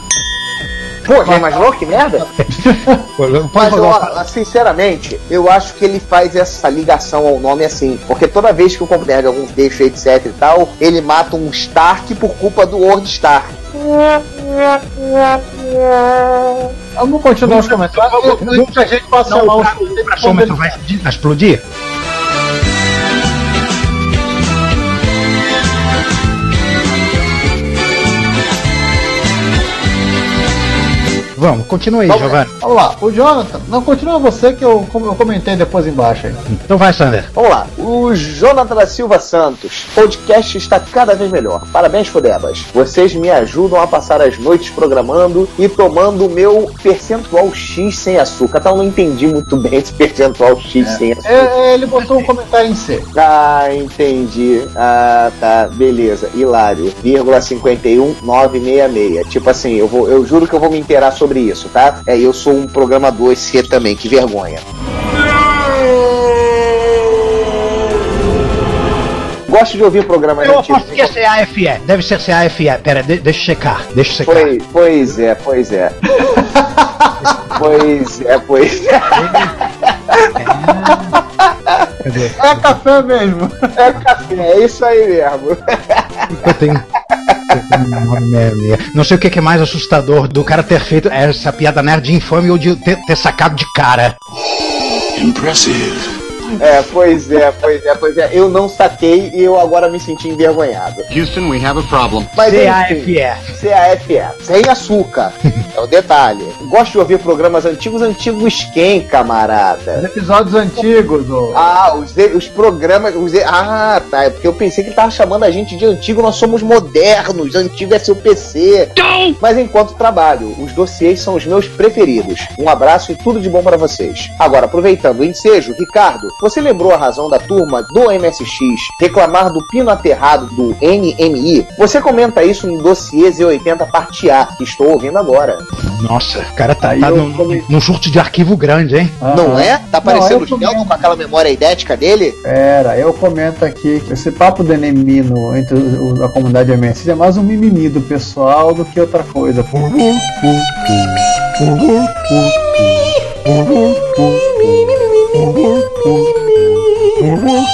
Pô, já imaginou que merda? Mas, ó, sinceramente, eu acho que ele faz essa ligação ao nome assim. Porque toda vez que o perde algum texto, etc e tal, ele mata um Stark por culpa do Word Stark. Vamos continuar os comentários. Muita gente passa Não, lá o os pra- o pressômetro vai explodir? Vamos, continua aí, Vamos, Giovanni. vamos lá, o Jonathan, não continua você que eu, eu comentei depois embaixo aí. Então vai, Sander. Vamos lá. O Jonathan da Silva Santos. Podcast está cada vez melhor. Parabéns, Fudebas. Vocês me ajudam a passar as noites programando e tomando o meu percentual X sem açúcar. Tá, eu não entendi muito bem esse percentual X sem açúcar. É, é, ele botou um comentário em C. Ah, entendi. Ah, tá. Beleza. Hilário. Vírgula 51966. Tipo assim, eu, vou, eu juro que eu vou me inteirar sobre isso, tá? É, eu sou um programador C também. Que vergonha. Gosto de ouvir programas Eu antigos. aposto que é CAFE. Deve ser CAFE. Pera, de- deixa eu checar. Deixa eu checar. Pois, pois é, pois é. pois é, pois é. É café mesmo. É café, é isso aí mesmo. Eu tenho. Não sei o que que é mais assustador do cara ter feito essa piada nerd infame ou de ter, ter sacado de cara. É, pois é, pois é, pois é. Eu não saquei e eu agora me senti envergonhado. Houston, we have a problem. Mas CAFE. CAFE. Sem açúcar. É o detalhe. Gosto de ouvir programas antigos, antigos quem, camarada? Episódios antigos, ô. Ah, os, os programas. Os, ah, tá. É porque eu pensei que ele tava chamando a gente de antigo, nós somos modernos. Antigo é seu PC. Mas enquanto trabalho, os dossiês são os meus preferidos. Um abraço e tudo de bom para vocês. Agora, aproveitando o ensejo, Ricardo, você lembrou a razão da turma do MSX reclamar do pino aterrado do NMI? Você comenta isso no dossiê Z80 parte A, que estou ouvindo agora. Nossa, o cara tá, Aí tá num, come- num surto de arquivo grande, hein? Não é? Tá parecendo o Sheldon com aquela memória idética dele? Pera, eu comento aqui que esse papo do enemy no, entre o- a comunidade MSX é mais um mimimi do pessoal do que outra coisa. Punk.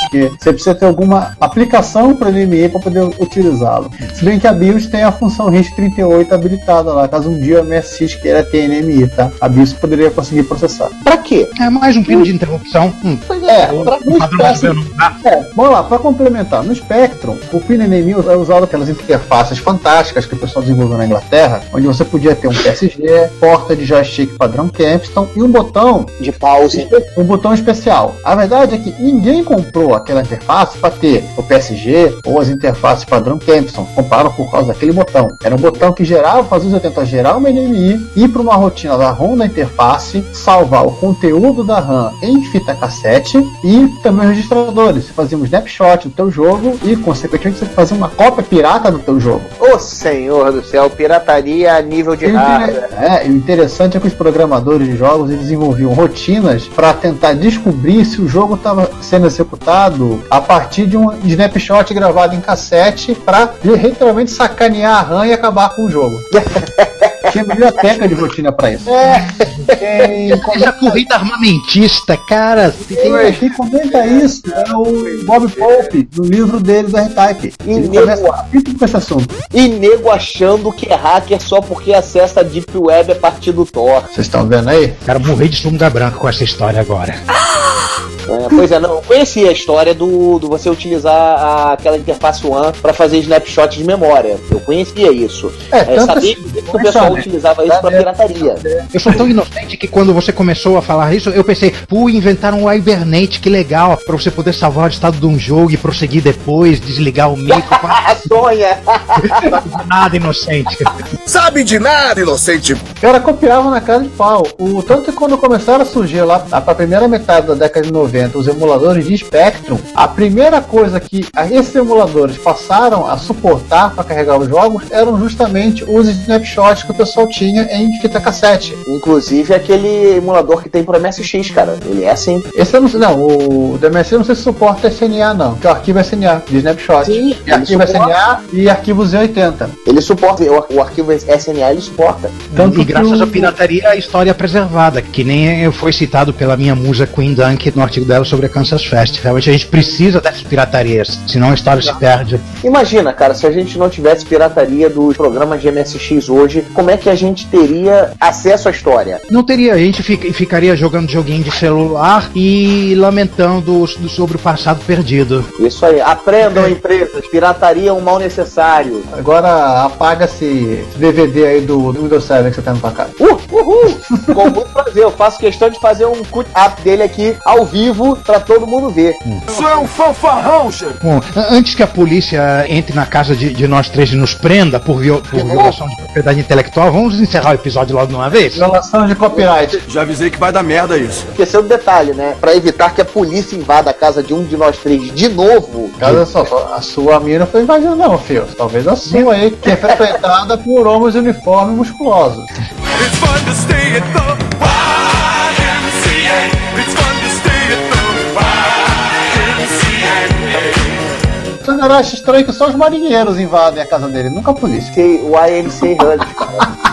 Porque você precisa ter alguma aplicação para o NME para poder utilizá-lo. Se bem que a BIOS tem a função RISC-38 habilitada lá, caso um dia o MSX queira ter NME, tá? A BIOS poderia conseguir processar. Pra quê? É mais um pino de interrupção. Hum. É, O pra padrão tá resolveu não dá. É, vamos lá, para complementar, no Spectrum, o pino NME é usado pelas interfaces fantásticas que o pessoal desenvolveu na Inglaterra, onde você podia ter um PSG, porta de joystick padrão Capston e um botão De pause. um botão especial. A verdade é que ninguém comprou aquela interface para ter o PSG ou as interfaces padrão Kempson. Compraram por causa daquele botão. Era um botão que gerava, fazia os 80 gerar uma NMI, ir para uma rotina da ROM da interface, salvar o conteúdo da RAM em fita cassete e também os registradores. Você fazia um snapshot do teu jogo e, consequentemente, você fazia uma cópia pirata do teu jogo. Ô senhor do céu, pirataria a nível de hardware. É, o interessante é que os programadores de jogos desenvolviam rotinas para tentar descobrir se o jogo estava sendo executado a partir de um snapshot gravado em cassete para literalmente sacanear a RAM e acabar com o jogo. Tinha biblioteca de rotina para isso. Quem, Essa corrida armamentista, cara. quem, quem comenta isso é o Bob Pope, no livro dele do R-Type. Ele nego- com esse assunto. E nego achando que é hacker só porque acessa a Deep Web a partir do Tor. Vocês estão vendo aí? Cara, morri de sunga branca com essa história agora. É, pois é, não, eu conhecia a história do, do você utilizar a- aquela interface One para fazer snapshot de memória. Eu conhecia isso. É, É, tanto sabia assim, que o pessoal né? utilizava isso para pirataria. Eu sou tão inocente que quando você começou a falar isso, eu pensei, pô, inventaram um Hibernate, que legal, pra você poder salvar o estado de um jogo e prosseguir depois, desligar o micro. Sonha! Nada inocente. Sabe de nada, inocente. Cara, copiavam na cara de pau. O, tanto que quando começaram a surgir lá, a, a primeira metade da década de 90, os emuladores de Spectrum, a primeira coisa que esses emuladores passaram a suportar para carregar os jogos eram justamente os snapshots que o pessoal tinha em fita cassete. Inclusive aquele emulador que tem pro MSX, cara. Ele é assim. Esse eu não sei, não, o DMSC eu não sei se suporta SNA não, porque o arquivo é SNA, de snapshot. Sim, e arquivo suporta. SNA e arquivo Z80. Ele suporta, o, o arquivo SNA ele suporta. Tanto e graças que à pirataria, a história é preservada, que nem foi citado pela minha musa Queen Dunk no artigo dela sobre a Kansas Fest. Realmente a gente precisa dessas piratarias, senão a história se perde. Imagina, cara, se a gente não tivesse pirataria dos programas de MSX hoje, como é que a gente teria acesso à história? Não teria, a gente fica- ficaria jogando joguinho de celular e lamentando sobre o passado perdido. Isso aí, aprendam empresas, pirataria é um mal necessário. Agora apaga-se esse DVD aí do, do Windows 7 que você tá na tua casa. Uh, uhul! Com muito prazer, eu faço questão de fazer um cut-up dele aqui ao vivo pra todo mundo ver. Isso é um fanfarrão, chefe. Bom, a- antes que a polícia entre na casa de, de nós três e nos prenda por, viol- por violação de propriedade intelectual, vamos encerrar o episódio logo de uma vez? Violação de copyright. Já avisei que vai dar merda isso. Esqueceu do detalhe, né? Pra evitar que a polícia invada a casa de um de nós três de novo. Olha só, a sua mina foi invadida não, filho. Talvez a sua aí, que é frequentada por homens uniformes musculosos. It's fun to stay at the Você não acha estranho que só os marinheiros invadem a casa dele, nunca a polícia. Que o YMCA cara.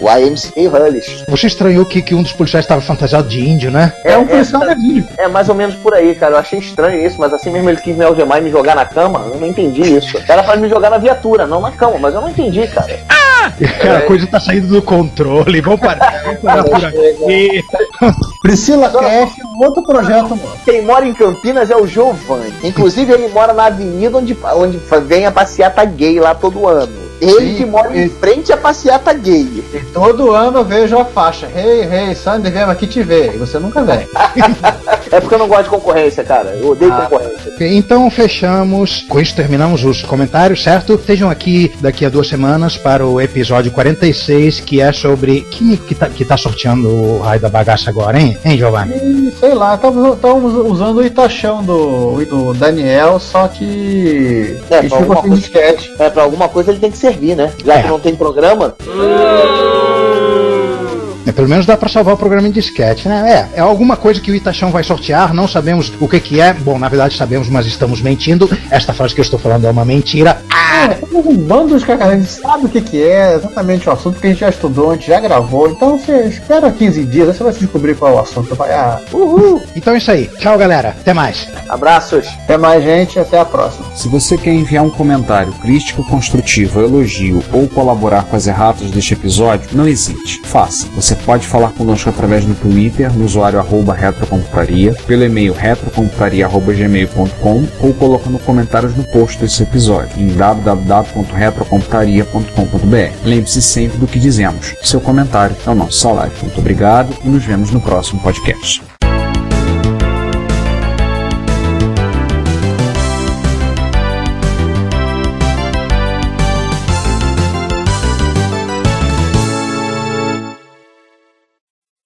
O YMCA Hullish. Você estranhou que, que um dos policiais estava fantasiado de índio, né? É um policial de vídeo. É mais ou menos por aí, cara. Eu achei estranho isso, mas assim mesmo ele quis me algemar e me jogar na cama, eu não entendi isso. Era pra me jogar na viatura, não na cama, mas eu não entendi, cara. Cara, a coisa tá saindo do controle. Vamos parar, vamos parar por aqui. Priscila Cash, um outro projeto, mano. Quem mora em Campinas é o Giovanni. Inclusive, ele mora na avenida onde, onde vem a passeata gay lá todo ano. Ele Sim, que mora em frente à passeata gay. E todo ano eu vejo a faixa. Hey, hey, Sandy, vem aqui te ver. E você nunca vem. É porque eu não gosto de concorrência, cara. Eu odeio Ah. concorrência. Então fechamos. Com isso terminamos os comentários, certo? Estejam aqui daqui a duas semanas para o episódio 46, que é sobre. Quem que tá, que tá sorteando o raio da bagaça agora, hein? Hein, Giovanni? E sei lá, estamos usando o Itachão do, do Daniel, só que. É, pra alguma coisa- disquete. É, pra alguma coisa ele tem que servir, né? Já É. que não tem programa. É, pelo menos dá pra salvar o programa em disquete, né? É, é alguma coisa que o Itachão vai sortear, não sabemos o que que é. Bom, na verdade sabemos, mas estamos mentindo. Esta frase que eu estou falando é uma mentira. Ah, temos um bando de caras, a gente sabe o que, que é, exatamente o assunto, porque a gente já estudou, a gente já gravou. Então você espera 15 dias, aí você vai descobrir qual é o assunto. Vai, ah, Uhul! Então é isso aí. Tchau, galera. Até mais. Abraços. até mais, gente, até a próxima. Se você quer enviar um comentário crítico, construtivo, elogio ou colaborar com as erratas deste episódio, não hesite. Faça. Você pode falar conosco através do Twitter, no usuário retrocomputaria, pelo e-mail retrocomputaria.gmail.com ou colocando comentários no post desse episódio em www.retrocomputaria.com.br. Lembre-se sempre do que dizemos. Seu comentário é o nosso salário. Muito obrigado e nos vemos no próximo podcast.